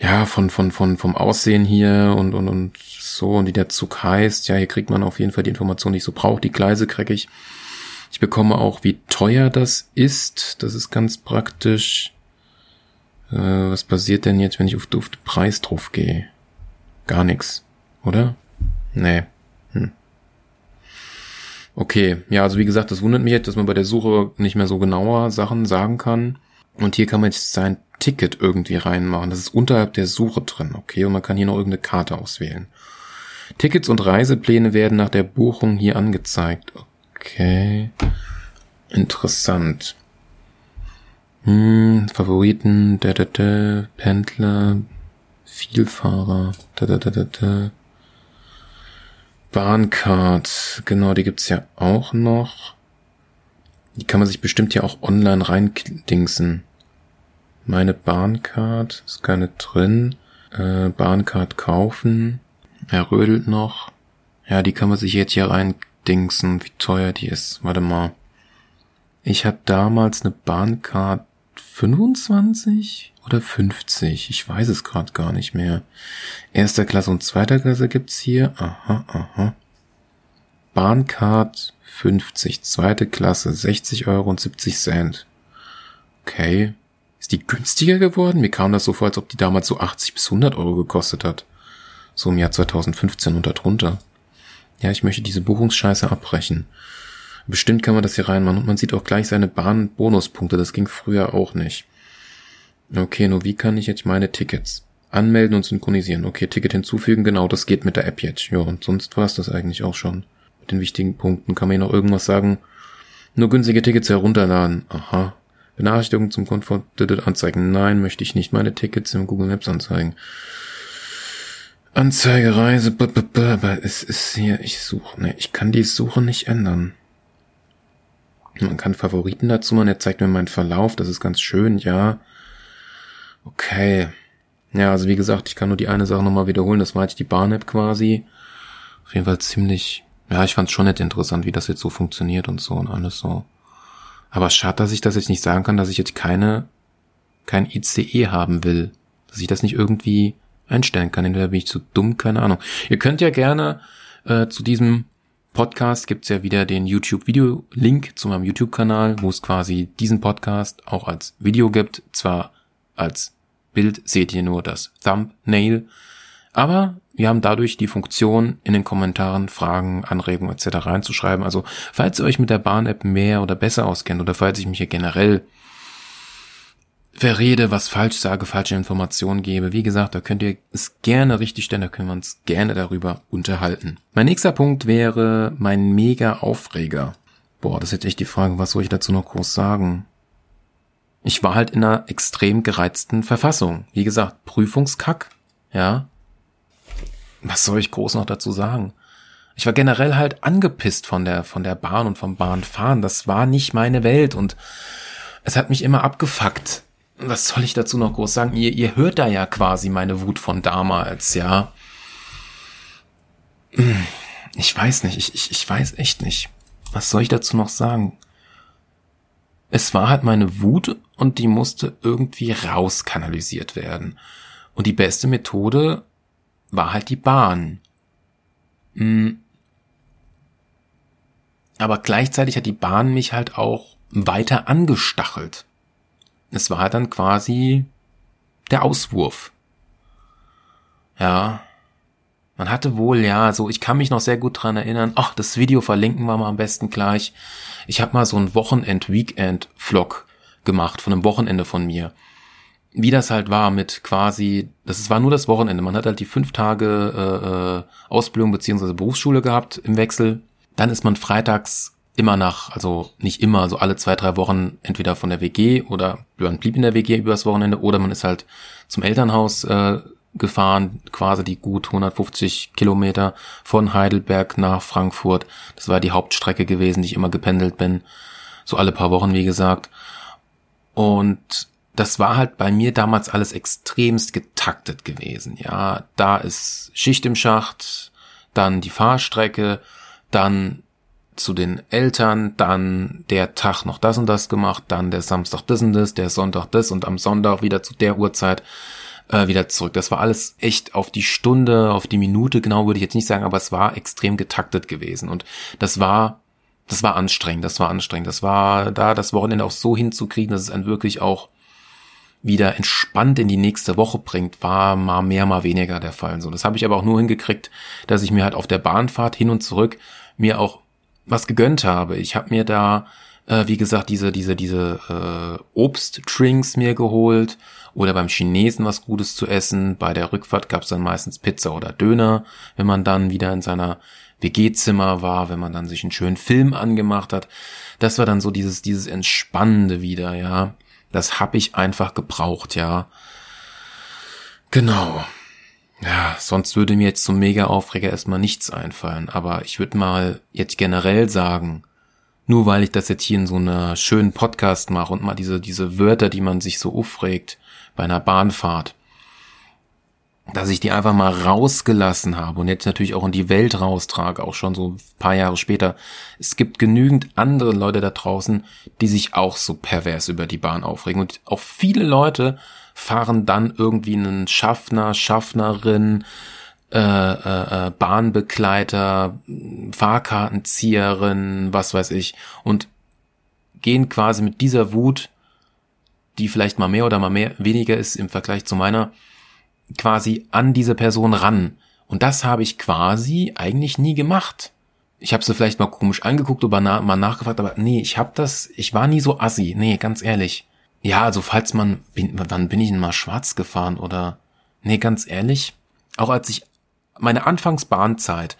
Ja, von, von, von, vom Aussehen hier und, und, und so, und wie der Zug heißt, ja, hier kriegt man auf jeden Fall die Information, die ich so brauche. Die Gleise kriege ich. Ich bekomme auch, wie teuer das ist. Das ist ganz praktisch. Äh, was passiert denn jetzt, wenn ich auf, auf den Preis drauf gehe? Gar nichts, oder? Nee. Hm. Okay, ja, also wie gesagt, das wundert mich jetzt, dass man bei der Suche nicht mehr so genauer Sachen sagen kann. Und hier kann man jetzt sein Ticket irgendwie reinmachen. Das ist unterhalb der Suche drin, okay? Und man kann hier noch irgendeine Karte auswählen. Tickets und Reisepläne werden nach der Buchung hier angezeigt. Okay. Interessant. Hm, Favoriten, da, da, da, Pendler, Vielfahrer, da, da, da, da, da. Bahncard, genau, die gibt's ja auch noch. Die kann man sich bestimmt ja auch online reindingsen. Meine Bahncard, ist keine drin. Äh, Bahncard kaufen. Er rödelt noch. Ja, die kann man sich jetzt hier reindingsen, wie teuer die ist. Warte mal. Ich habe damals eine Bahncard 25 oder 50? Ich weiß es gerade gar nicht mehr. Erster Klasse und zweiter Klasse gibt's hier. Aha, aha. Bahncard 50, zweite Klasse 60 Euro und 70 Cent. Okay. Ist die günstiger geworden? Mir kam das so vor, als ob die damals so 80 bis 100 Euro gekostet hat. So im Jahr 2015 und darunter. Ja, ich möchte diese Buchungsscheiße abbrechen. Bestimmt kann man das hier reinmachen und man sieht auch gleich seine Bahnbonuspunkte. Das ging früher auch nicht. Okay, nur wie kann ich jetzt meine Tickets anmelden und synchronisieren? Okay, Ticket hinzufügen, genau, das geht mit der App jetzt. Ja, und sonst war es das eigentlich auch schon. Mit den wichtigen Punkten kann man hier noch irgendwas sagen. Nur günstige Tickets herunterladen. Aha. Benachrichtigungen zum Komfort anzeigen. Nein, möchte ich nicht meine Tickets im Google Maps anzeigen. Anzeige, Reise, aber es ist hier, ich suche, ne, ich kann die Suche nicht ändern. Man kann Favoriten dazu machen, er zeigt mir meinen Verlauf, das ist ganz schön, ja. Okay. Ja, also wie gesagt, ich kann nur die eine Sache nochmal wiederholen, das war jetzt die Bahn-App quasi. Auf jeden Fall ziemlich, ja, ich fand es schon nicht interessant, wie das jetzt so funktioniert und so und alles so. Aber schade, dass ich das jetzt nicht sagen kann, dass ich jetzt keine, kein ICE haben will. Dass ich das nicht irgendwie einstellen kann. Entweder bin ich zu dumm, keine Ahnung. Ihr könnt ja gerne äh, zu diesem Podcast gibt's ja wieder den YouTube-Video-Link zu meinem YouTube-Kanal, wo es quasi diesen Podcast auch als Video gibt. Zwar als Bild seht ihr nur das Thumbnail, aber wir haben dadurch die Funktion, in den Kommentaren Fragen, Anregungen etc. reinzuschreiben. Also falls ihr euch mit der Bahn-App mehr oder besser auskennt oder falls ich mich hier generell verrede, was falsch sage, falsche Informationen gebe. Wie gesagt, da könnt ihr es gerne richtig stellen, da können wir uns gerne darüber unterhalten. Mein nächster Punkt wäre mein mega Aufreger. Boah, das ist jetzt echt die Frage, was soll ich dazu noch groß sagen? Ich war halt in einer extrem gereizten Verfassung. Wie gesagt, Prüfungskack, ja. Was soll ich groß noch dazu sagen? Ich war generell halt angepisst von der, von der Bahn und vom Bahnfahren. Das war nicht meine Welt und es hat mich immer abgefuckt was soll ich dazu noch groß sagen? Ihr, ihr hört da ja quasi meine Wut von damals, ja. Ich weiß nicht, ich, ich, ich weiß echt nicht. Was soll ich dazu noch sagen? Es war halt meine Wut und die musste irgendwie rauskanalisiert werden. Und die beste Methode war halt die Bahn. Hm. Aber gleichzeitig hat die Bahn mich halt auch weiter angestachelt es war dann quasi der Auswurf. Ja. Man hatte wohl, ja, so, ich kann mich noch sehr gut dran erinnern. Ach, das Video verlinken wir mal am besten gleich. Ich habe mal so ein Wochenend-Weekend-Vlog gemacht von einem Wochenende von mir. Wie das halt war mit quasi, das war nur das Wochenende. Man hat halt die fünf Tage äh, äh Ausbildung beziehungsweise Berufsschule gehabt im Wechsel. Dann ist man freitags immer nach, also nicht immer, also alle zwei, drei Wochen entweder von der WG oder man blieb in der WG übers Wochenende oder man ist halt zum Elternhaus äh, gefahren, quasi die gut 150 Kilometer von Heidelberg nach Frankfurt. Das war die Hauptstrecke gewesen, die ich immer gependelt bin. So alle paar Wochen, wie gesagt. Und das war halt bei mir damals alles extremst getaktet gewesen. Ja, da ist Schicht im Schacht, dann die Fahrstrecke, dann zu den Eltern, dann der Tag noch das und das gemacht, dann der Samstag das und das, der Sonntag das und am Sonntag wieder zu der Uhrzeit äh, wieder zurück. Das war alles echt auf die Stunde, auf die Minute, genau würde ich jetzt nicht sagen, aber es war extrem getaktet gewesen und das war das war anstrengend, das war anstrengend. Das war da das Wochenende auch so hinzukriegen, dass es einen wirklich auch wieder entspannt in die nächste Woche bringt, war mal mehr, mal weniger der Fall. So, das habe ich aber auch nur hingekriegt, dass ich mir halt auf der Bahnfahrt hin und zurück mir auch was gegönnt habe. Ich habe mir da, äh, wie gesagt, diese, diese, diese äh, Obstdrinks mir geholt oder beim Chinesen was Gutes zu essen. Bei der Rückfahrt gab es dann meistens Pizza oder Döner, wenn man dann wieder in seiner WG-Zimmer war, wenn man dann sich einen schönen Film angemacht hat. Das war dann so dieses, dieses Entspannende wieder, ja. Das hab ich einfach gebraucht, ja. Genau. Ja, sonst würde mir jetzt zum Mega-Aufreger erstmal nichts einfallen. Aber ich würde mal jetzt generell sagen, nur weil ich das jetzt hier in so einer schönen Podcast mache und mal diese, diese Wörter, die man sich so aufregt bei einer Bahnfahrt. dass ich die einfach mal rausgelassen habe und jetzt natürlich auch in die Welt raustrage, auch schon so ein paar Jahre später. Es gibt genügend andere Leute da draußen, die sich auch so pervers über die Bahn aufregen. Und auch viele Leute fahren dann irgendwie einen Schaffner, Schaffnerin, äh, äh, äh Bahnbegleiter, Fahrkartenzieherin, was weiß ich, und gehen quasi mit dieser Wut, die vielleicht mal mehr oder mal mehr weniger ist im Vergleich zu meiner, quasi an diese Person ran. Und das habe ich quasi eigentlich nie gemacht. Ich habe sie vielleicht mal komisch angeguckt oder na mal nachgefragt, aber nee, ich habe das, ich war nie so assi. Nee, ganz ehrlich. Ja, also falls man, bin, wann bin ich denn mal schwarz gefahren oder, nee, ganz ehrlich, auch als ich meine Anfangsbahnzeit,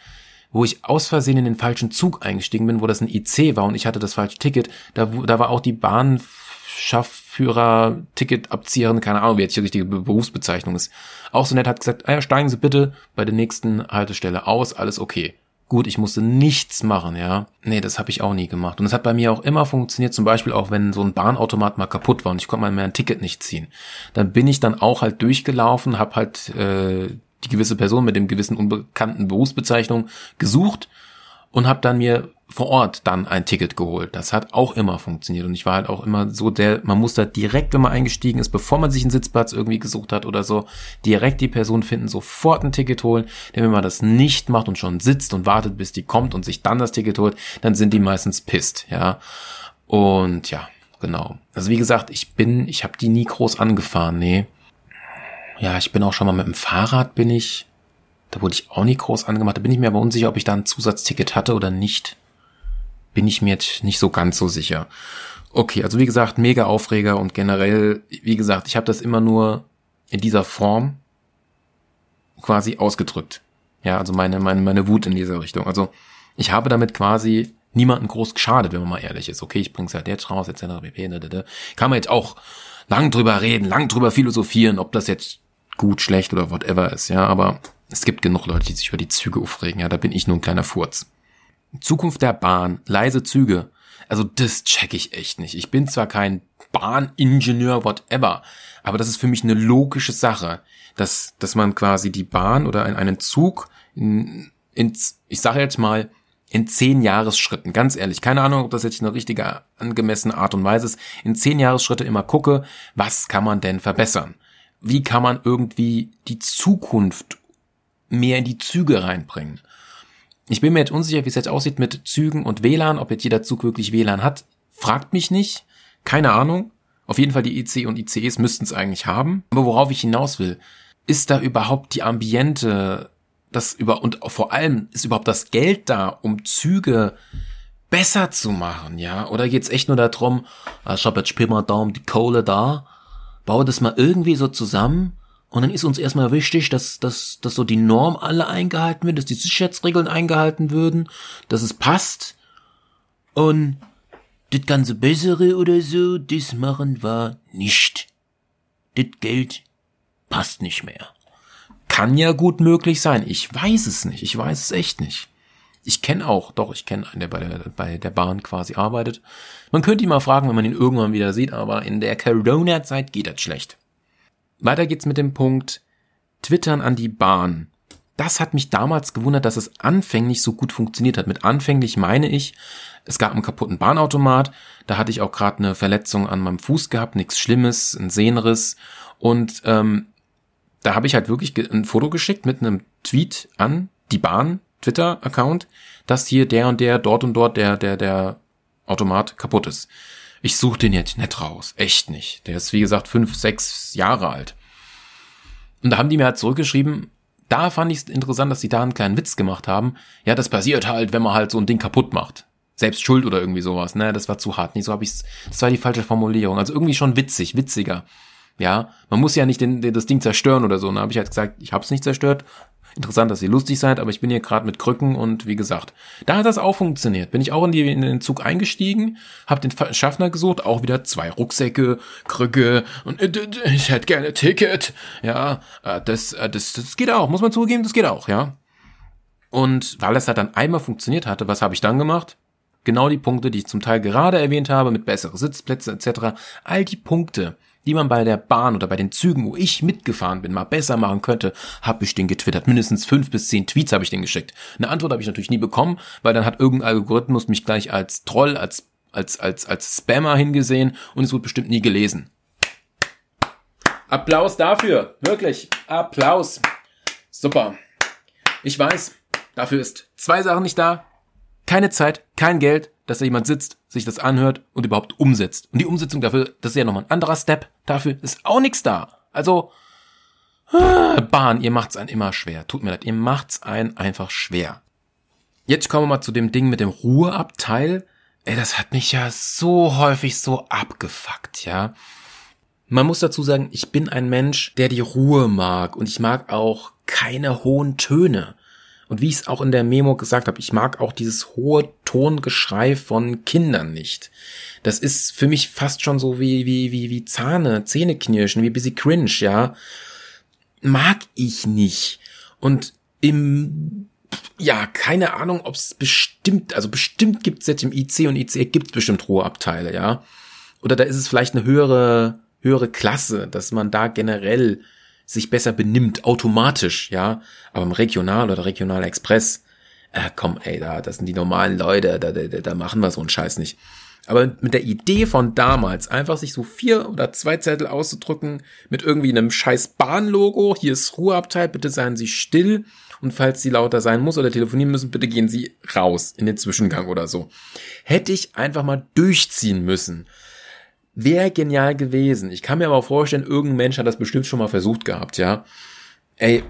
wo ich aus Versehen in den falschen Zug eingestiegen bin, wo das ein IC war und ich hatte das falsche Ticket, da, da war auch die Bahnschaffführer, Ticketabzieherin, keine Ahnung, wie jetzt die richtige Berufsbezeichnung ist. Auch so nett hat gesagt, ah ja, steigen Sie bitte bei der nächsten Haltestelle aus, alles okay. Gut, ich musste nichts machen, ja. Nee, das habe ich auch nie gemacht. Und es hat bei mir auch immer funktioniert, zum Beispiel auch wenn so ein Bahnautomat mal kaputt war und ich konnte mal mehr ein Ticket nicht ziehen. Dann bin ich dann auch halt durchgelaufen, habe halt äh, die gewisse Person mit dem gewissen unbekannten Berufsbezeichnung gesucht und habe dann mir vor Ort dann ein Ticket geholt. Das hat auch immer funktioniert und ich war halt auch immer so der, man muss da direkt, wenn man eingestiegen ist, bevor man sich einen Sitzplatz irgendwie gesucht hat oder so, direkt die Person finden, sofort ein Ticket holen. Denn wenn man das nicht macht und schon sitzt und wartet, bis die kommt und sich dann das Ticket holt, dann sind die meistens pisst, ja. Und ja, genau. Also wie gesagt, ich bin, ich habe die nie groß angefahren, nee. Ja, ich bin auch schon mal mit dem Fahrrad bin ich. Da wurde ich auch nie groß angemacht. Da bin ich mir aber unsicher, ob ich da ein Zusatzticket hatte oder nicht. Bin ich mir jetzt nicht so ganz so sicher. Okay, also wie gesagt, mega Aufreger und generell, wie gesagt, ich habe das immer nur in dieser Form quasi ausgedrückt. Ja, also meine, meine, meine Wut in dieser Richtung. Also ich habe damit quasi niemanden groß geschadet, wenn man mal ehrlich ist. Okay, ich bring's halt jetzt raus, etc. pp. Kann man jetzt auch lang drüber reden, lang drüber philosophieren, ob das jetzt gut, schlecht oder whatever ist, ja, aber es gibt genug Leute, die sich über die Züge aufregen, ja, da bin ich nur ein kleiner Furz. Zukunft der Bahn, leise Züge. Also das check ich echt nicht. Ich bin zwar kein Bahningenieur, whatever, aber das ist für mich eine logische Sache, dass, dass man quasi die Bahn oder in einen Zug in, ins, ich sage jetzt mal, in zehn Jahresschritten, ganz ehrlich, keine Ahnung, ob das jetzt eine richtige angemessene Art und Weise ist, in zehn Jahresschritte immer gucke, was kann man denn verbessern? wie kann man irgendwie die Zukunft mehr in die Züge reinbringen. Ich bin mir jetzt unsicher, wie es jetzt aussieht mit Zügen und WLAN, ob jetzt jeder Zug wirklich WLAN hat. Fragt mich nicht. Keine Ahnung. Auf jeden Fall die IC und ICEs müssten es eigentlich haben. Aber worauf ich hinaus will, ist da überhaupt die Ambiente, das über, und vor allem ist überhaupt das Geld da, um Züge besser zu machen, ja? Oder geht's echt nur darum, ah, ich habe jetzt spiel mal da um die Kohle da, baue das mal irgendwie so zusammen und dann ist uns erstmal wichtig, dass, dass, dass so die Norm alle eingehalten wird, dass die Sicherheitsregeln eingehalten würden, dass es passt. Und das ganze Bessere oder so, das machen wir nicht. Das Geld passt nicht mehr. Kann ja gut möglich sein. Ich weiß es nicht. Ich weiß es echt nicht. Ich kenne auch, doch, ich kenne einen, der bei der, bei der Bahn quasi arbeitet. Man könnte ihn mal fragen, wenn man ihn irgendwann wieder sieht, aber in der Corona-Zeit geht das schlecht. Weiter geht's mit dem Punkt Twittern an die Bahn. Das hat mich damals gewundert, dass es anfänglich so gut funktioniert hat. Mit anfänglich meine ich, es gab einen kaputten Bahnautomat, da hatte ich auch gerade eine Verletzung an meinem Fuß gehabt, nichts Schlimmes, ein Sehnenriss und ähm, da habe ich halt wirklich ein Foto geschickt mit einem Tweet an die Bahn Twitter-Account, dass hier der und der, dort und dort der, der, der Automat kaputt ist. Ich suche den jetzt nicht raus. Echt nicht. Der ist, wie gesagt, fünf, sechs Jahre alt. Und da haben die mir halt zurückgeschrieben, da fand ich es interessant, dass sie da einen kleinen Witz gemacht haben. Ja, das passiert halt, wenn man halt so ein Ding kaputt macht. Selbst schuld oder irgendwie sowas. Ne, das war zu hart. Nicht so habe ich's. Das war die falsche Formulierung. Also irgendwie schon witzig, witziger. Ja, man muss ja nicht den, den, das Ding zerstören oder so. Und da habe ich halt gesagt, ich habe es nicht zerstört, Interessant, dass ihr lustig seid, aber ich bin hier gerade mit Krücken und wie gesagt, da hat das auch funktioniert. Bin ich auch in, die, in den Zug eingestiegen, hab den Schaffner gesucht, auch wieder zwei Rucksäcke, Krücke und äh, ich hätte gerne Ticket. Ja, äh, das, äh, das, das geht auch, muss man zugeben, das geht auch, ja. Und weil das halt dann einmal funktioniert hatte, was habe ich dann gemacht? Genau die Punkte, die ich zum Teil gerade erwähnt habe, mit bessere Sitzplätze etc. All die Punkte, die man bei der Bahn oder bei den Zügen, wo ich mitgefahren bin, mal besser machen könnte, habe ich den getwittert. Mindestens fünf bis zehn Tweets habe ich den geschickt. Eine Antwort habe ich natürlich nie bekommen, weil dann hat irgendein Algorithmus mich gleich als Troll, als als als als Spammer hingesehen und es wurde bestimmt nie gelesen. Applaus dafür, wirklich Applaus. Super. Ich weiß, dafür ist zwei Sachen nicht da. Keine Zeit, kein Geld, dass da jemand sitzt, sich das anhört und überhaupt umsetzt. Und die Umsetzung dafür, das ist ja nochmal ein anderer Step. Dafür ist auch nichts da. Also, ah, Bahn, ihr macht's einen immer schwer. Tut mir leid, ihr macht's einen einfach schwer. Jetzt kommen wir mal zu dem Ding mit dem Ruheabteil. Ey, das hat mich ja so häufig so abgefuckt, ja. Man muss dazu sagen, ich bin ein Mensch, der die Ruhe mag und ich mag auch keine hohen Töne. Und wie ich es auch in der Memo gesagt habe, ich mag auch dieses hohe Tongeschrei von Kindern nicht. Das ist für mich fast schon so wie, wie, wie, wie Zahne, Zähneknirschen, wie busy cringe, ja. Mag ich nicht. Und im, ja, keine Ahnung, ob es bestimmt, also bestimmt gibt es jetzt im IC und IC gibt es bestimmt Ruheabteile, ja. Oder da ist es vielleicht eine höhere, höhere Klasse, dass man da generell sich besser benimmt, automatisch, ja. Aber im Regional oder Regional Express, äh, komm, ey, da, das sind die normalen Leute, da, da, da machen wir so einen Scheiß nicht. Aber mit der Idee von damals, einfach sich so vier oder zwei Zettel auszudrücken, mit irgendwie einem scheiß Bahnlogo, hier ist Ruheabteil, bitte seien Sie still. Und falls Sie lauter sein muss oder telefonieren müssen, bitte gehen Sie raus in den Zwischengang oder so. Hätte ich einfach mal durchziehen müssen. Wäre genial gewesen. Ich kann mir aber vorstellen, irgendein Mensch hat das bestimmt schon mal versucht gehabt, ja. Ey,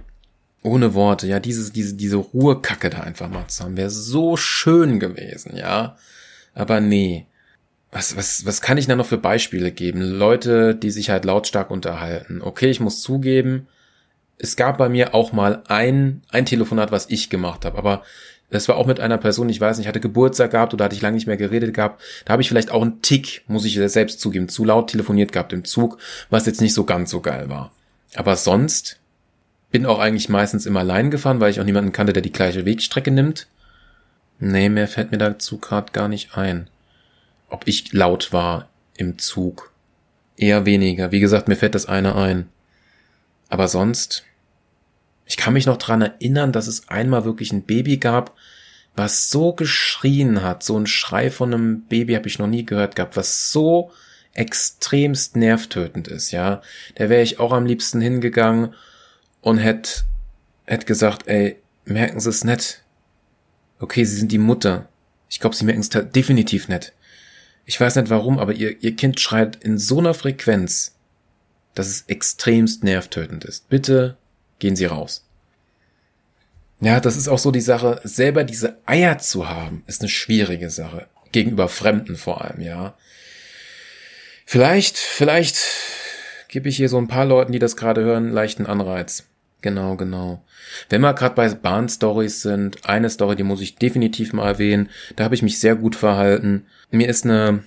ohne Worte, ja, diese, diese, diese Ruhekacke da einfach mal zu haben, wäre so schön gewesen, ja. Aber nee. Was, was, was kann ich da noch für Beispiele geben? Leute, die sich halt lautstark unterhalten. Okay, ich muss zugeben, es gab bei mir auch mal ein, ein Telefonat, was ich gemacht habe, aber das war auch mit einer Person, ich weiß nicht, hatte Geburtstag gehabt oder hatte ich lange nicht mehr geredet gehabt. Da habe ich vielleicht auch einen Tick, muss ich selbst zugeben, zu laut telefoniert gehabt im Zug, was jetzt nicht so ganz so geil war. Aber sonst bin auch eigentlich meistens immer allein gefahren, weil ich auch niemanden kannte, der die gleiche Wegstrecke nimmt. Nee, mehr fällt mir dazu gerade gar nicht ein. Ob ich laut war im Zug. Eher weniger. Wie gesagt, mir fällt das eine ein. Aber sonst ich kann mich noch dran erinnern, dass es einmal wirklich ein Baby gab, was so geschrien hat. So ein Schrei von einem Baby habe ich noch nie gehört gehabt, was so extremst nervtötend ist, ja. Da wäre ich auch am liebsten hingegangen und hätte hätt gesagt, ey, merken Sie es nicht. Okay, Sie sind die Mutter. Ich glaube, Sie merken es definitiv nicht. Ich weiß nicht warum, aber ihr, ihr Kind schreit in so einer Frequenz, dass es extremst nervtötend ist. Bitte gehen Sie raus. Ja, das ist auch so die Sache, selber diese Eier zu haben, ist eine schwierige Sache. Gegenüber Fremden vor allem, ja. Vielleicht, vielleicht gebe ich hier so ein paar Leuten, die das gerade hören, leichten Anreiz. Genau, genau. Wenn wir gerade bei Bahn-Stories sind, eine Story, die muss ich definitiv mal erwähnen. Da habe ich mich sehr gut verhalten. Mir ist eine,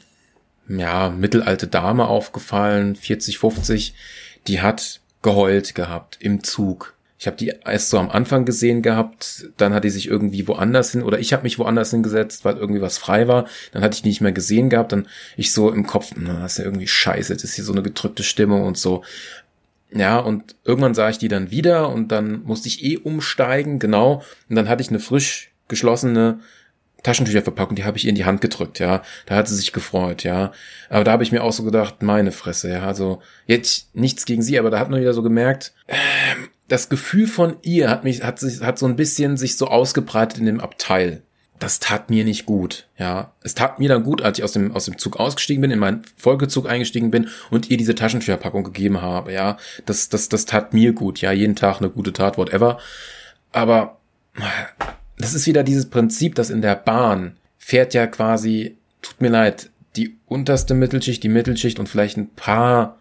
ja, mittelalte Dame aufgefallen, 40, 50, die hat geheult gehabt im Zug. Ich habe die erst so am Anfang gesehen gehabt, dann hat die sich irgendwie woanders hin oder ich habe mich woanders hingesetzt, weil irgendwie was frei war. Dann hatte ich die nicht mehr gesehen gehabt, dann ich so im Kopf, na, das ist ja irgendwie scheiße, das ist hier so eine gedrückte Stimmung und so. Ja, und irgendwann sah ich die dann wieder und dann musste ich eh umsteigen, genau. Und dann hatte ich eine frisch geschlossene Taschentücherverpackung, die habe ich ihr in die Hand gedrückt, ja. Da hat sie sich gefreut, ja. Aber da habe ich mir auch so gedacht, meine Fresse, ja. Also jetzt nichts gegen sie, aber da hat man wieder so gemerkt, äh, das Gefühl von ihr hat mich, hat sich, hat so ein bisschen sich so ausgebreitet in dem Abteil. Das tat mir nicht gut, ja. Es tat mir dann gut, als ich aus dem, aus dem Zug ausgestiegen bin, in meinen Folgezug eingestiegen bin und ihr diese Taschentücherpackung gegeben habe, ja. Das, das, das tat mir gut, ja. Jeden Tag eine gute Tat, whatever. Aber das ist wieder dieses Prinzip, dass in der Bahn fährt ja quasi, tut mir leid, die unterste Mittelschicht, die Mittelschicht und vielleicht ein paar,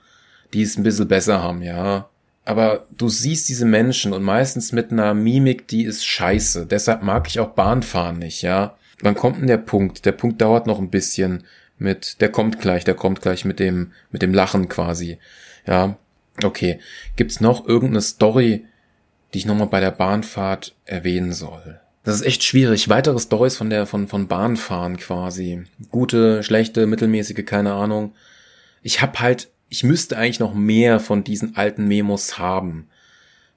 die es ein bisschen besser haben, ja. Aber du siehst diese Menschen und meistens mit einer Mimik, die ist scheiße. Deshalb mag ich auch Bahnfahren nicht, ja. Wann kommt denn der Punkt? Der Punkt dauert noch ein bisschen mit, der kommt gleich, der kommt gleich mit dem, mit dem Lachen quasi. Ja. Okay. Gibt's noch irgendeine Story, die ich nochmal bei der Bahnfahrt erwähnen soll? Das ist echt schwierig. Weitere Stories von der, von, von Bahnfahren quasi. Gute, schlechte, mittelmäßige, keine Ahnung. Ich hab halt ich müsste eigentlich noch mehr von diesen alten Memos haben.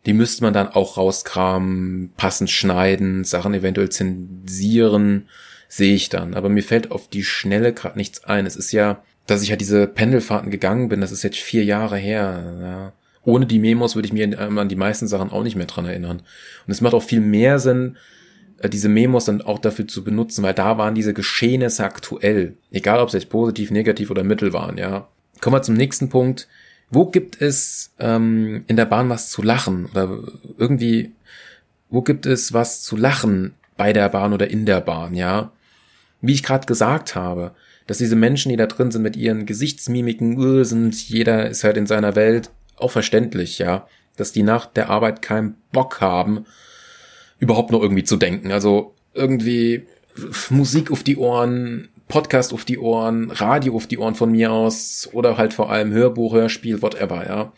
Die müsste man dann auch rauskramen, passend schneiden, Sachen eventuell zensieren, sehe ich dann. Aber mir fällt auf die Schnelle gerade nichts ein. Es ist ja, dass ich ja diese Pendelfahrten gegangen bin, das ist jetzt vier Jahre her. Ja. Ohne die Memos würde ich mir an die meisten Sachen auch nicht mehr dran erinnern. Und es macht auch viel mehr Sinn, diese Memos dann auch dafür zu benutzen, weil da waren diese Geschehnisse aktuell. Egal, ob sie jetzt positiv, negativ oder mittel waren, ja. Kommen wir zum nächsten Punkt. Wo gibt es ähm, in der Bahn was zu lachen? Oder irgendwie, wo gibt es was zu lachen bei der Bahn oder in der Bahn, ja? Wie ich gerade gesagt habe, dass diese Menschen, die da drin sind, mit ihren Gesichtsmimiken sind, jeder ist halt in seiner Welt, auch verständlich, ja. Dass die nach der Arbeit keinen Bock haben, überhaupt noch irgendwie zu denken. Also irgendwie Musik auf die Ohren, Podcast auf die Ohren, Radio auf die Ohren von mir aus oder halt vor allem Hörbuch, Hörspiel, whatever, ja.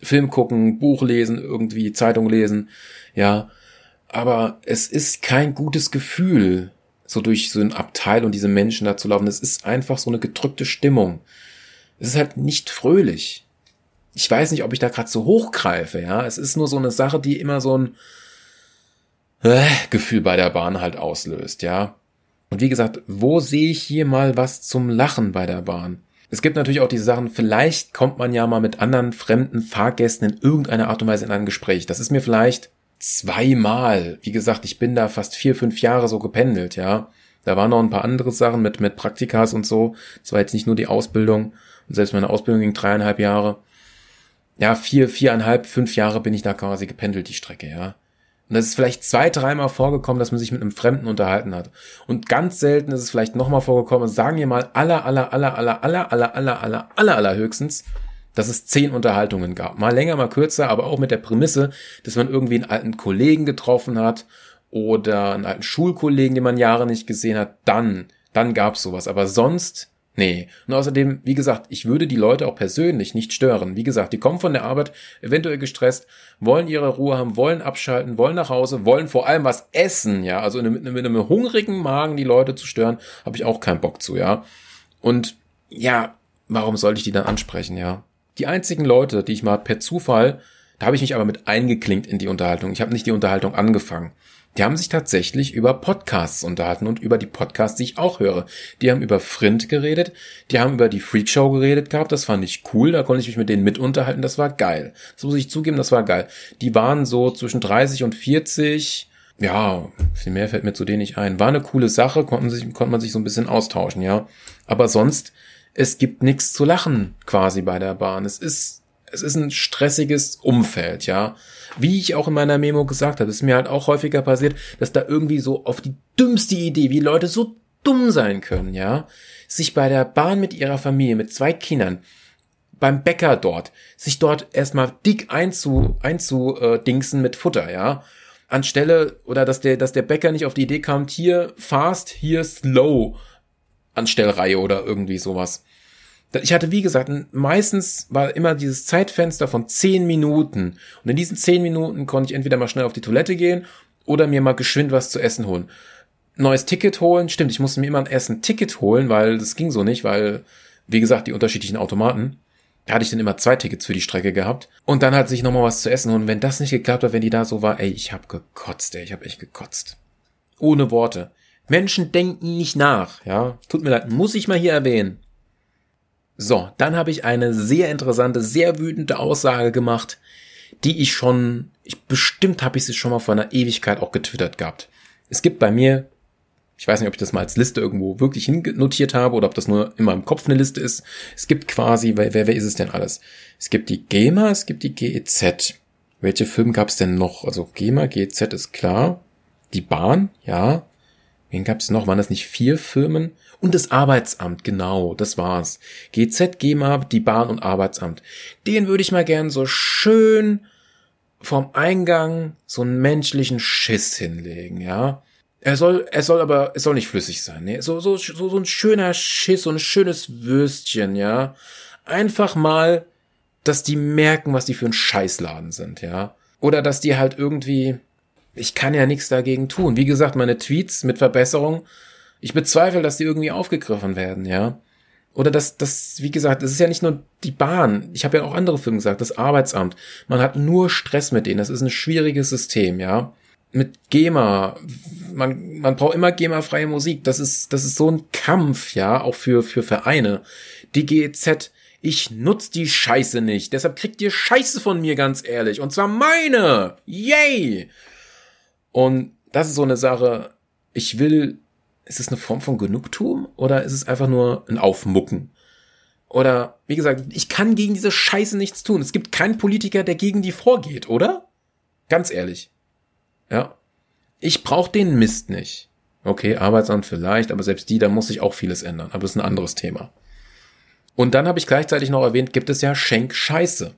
Film gucken, Buch lesen, irgendwie Zeitung lesen, ja. Aber es ist kein gutes Gefühl, so durch so ein Abteil und diese Menschen da zu laufen. Es ist einfach so eine gedrückte Stimmung. Es ist halt nicht fröhlich. Ich weiß nicht, ob ich da gerade so hochgreife, ja. Es ist nur so eine Sache, die immer so ein äh, Gefühl bei der Bahn halt auslöst, ja. Und wie gesagt, wo sehe ich hier mal was zum Lachen bei der Bahn? Es gibt natürlich auch diese Sachen, vielleicht kommt man ja mal mit anderen fremden Fahrgästen in irgendeiner Art und Weise in ein Gespräch. Das ist mir vielleicht zweimal. Wie gesagt, ich bin da fast vier, fünf Jahre so gependelt, ja. Da waren noch ein paar andere Sachen mit, mit Praktikas und so. Es war jetzt nicht nur die Ausbildung. Und selbst meine Ausbildung ging dreieinhalb Jahre. Ja, vier, viereinhalb, fünf Jahre bin ich da quasi gependelt, die Strecke, ja. Und das ist vielleicht zwei, dreimal vorgekommen, dass man sich mit einem Fremden unterhalten hat. Und ganz selten ist es vielleicht nochmal vorgekommen, sagen wir mal aller, aller, aller, aller, aller, aller, aller, aller, aller, aller höchstens, dass es zehn Unterhaltungen gab. Mal länger, mal kürzer, aber auch mit der Prämisse, dass man irgendwie einen alten Kollegen getroffen hat oder einen alten Schulkollegen, den man Jahre nicht gesehen hat, dann, dann gab's sowas. Aber sonst Nee. Und außerdem, wie gesagt, ich würde die Leute auch persönlich nicht stören. Wie gesagt, die kommen von der Arbeit, eventuell gestresst, wollen ihre Ruhe haben, wollen abschalten, wollen nach Hause, wollen vor allem was essen, ja. Also mit, mit einem hungrigen Magen die Leute zu stören, habe ich auch keinen Bock zu, ja. Und ja, warum sollte ich die dann ansprechen, ja? Die einzigen Leute, die ich mal per Zufall, da habe ich mich aber mit eingeklinkt in die Unterhaltung. Ich habe nicht die Unterhaltung angefangen. Die haben sich tatsächlich über Podcasts unterhalten und über die Podcasts, die ich auch höre. Die haben über Frind geredet, die haben über die Freakshow geredet gehabt, das fand ich cool, da konnte ich mich mit denen mit unterhalten, das war geil. Das muss ich zugeben, das war geil. Die waren so zwischen 30 und 40, ja, viel mehr fällt mir zu denen nicht ein. War eine coole Sache, konnten sich, konnte man sich so ein bisschen austauschen, ja. Aber sonst, es gibt nichts zu lachen quasi bei der Bahn. Es ist, es ist ein stressiges Umfeld, ja wie ich auch in meiner Memo gesagt habe, ist mir halt auch häufiger passiert, dass da irgendwie so auf die dümmste Idee, wie Leute so dumm sein können, ja, sich bei der Bahn mit ihrer Familie, mit zwei Kindern, beim Bäcker dort, sich dort erstmal dick einzu, einzudingsen mit Futter, ja, anstelle, oder dass der, dass der Bäcker nicht auf die Idee kam, hier fast, hier slow, Anstellreihe oder irgendwie sowas. Ich hatte, wie gesagt, meistens war immer dieses Zeitfenster von zehn Minuten. Und in diesen zehn Minuten konnte ich entweder mal schnell auf die Toilette gehen oder mir mal geschwind was zu essen holen. Neues Ticket holen, stimmt, ich musste mir immer erst ein Ticket holen, weil das ging so nicht, weil, wie gesagt, die unterschiedlichen Automaten. Da hatte ich dann immer zwei Tickets für die Strecke gehabt. Und dann hat sich nochmal was zu essen. Und wenn das nicht geklappt hat, wenn die da so war, ey, ich hab gekotzt, ey, ich hab echt gekotzt. Ohne Worte. Menschen denken nicht nach, ja. Tut mir leid, muss ich mal hier erwähnen. So, dann habe ich eine sehr interessante, sehr wütende Aussage gemacht, die ich schon, ich bestimmt habe ich sie schon mal vor einer Ewigkeit auch getwittert gehabt. Es gibt bei mir, ich weiß nicht, ob ich das mal als Liste irgendwo wirklich hinnotiert habe oder ob das nur in meinem Kopf eine Liste ist. Es gibt quasi, wer, wer ist es denn alles? Es gibt die GEMA, es gibt die GEZ. Welche Filme gab es denn noch? Also GEMA, GEZ ist klar. Die Bahn, ja. Wen gab es noch? Waren das nicht vier Firmen? Und das Arbeitsamt, genau, das war's. GZ, GEMA, die Bahn und Arbeitsamt. Den würde ich mal gern so schön vom Eingang so einen menschlichen Schiss hinlegen, ja. Er soll, er soll aber, es soll nicht flüssig sein, ne? So, so, so, so ein schöner Schiss, so ein schönes Würstchen, ja. Einfach mal, dass die merken, was die für ein Scheißladen sind, ja. Oder dass die halt irgendwie, ich kann ja nichts dagegen tun. Wie gesagt, meine Tweets mit Verbesserung, ich bezweifle, dass die irgendwie aufgegriffen werden, ja. Oder das, das, wie gesagt, das ist ja nicht nur die Bahn. Ich habe ja auch andere Filme gesagt, das Arbeitsamt. Man hat nur Stress mit denen. Das ist ein schwieriges System, ja. Mit GEMA, man, man braucht immer GEMA-freie Musik. Das ist, das ist so ein Kampf, ja, auch für, für Vereine. Die GEZ, ich nutz die Scheiße nicht. Deshalb kriegt ihr Scheiße von mir, ganz ehrlich. Und zwar meine. Yay! Und das ist so eine Sache. Ich will ist es eine Form von Genugtuung oder ist es einfach nur ein Aufmucken? Oder, wie gesagt, ich kann gegen diese Scheiße nichts tun. Es gibt keinen Politiker, der gegen die vorgeht, oder? Ganz ehrlich. Ja. Ich brauche den Mist nicht. Okay, Arbeitsamt vielleicht, aber selbst die, da muss sich auch vieles ändern. Aber das ist ein anderes Thema. Und dann habe ich gleichzeitig noch erwähnt, gibt es ja Schenk Scheiße.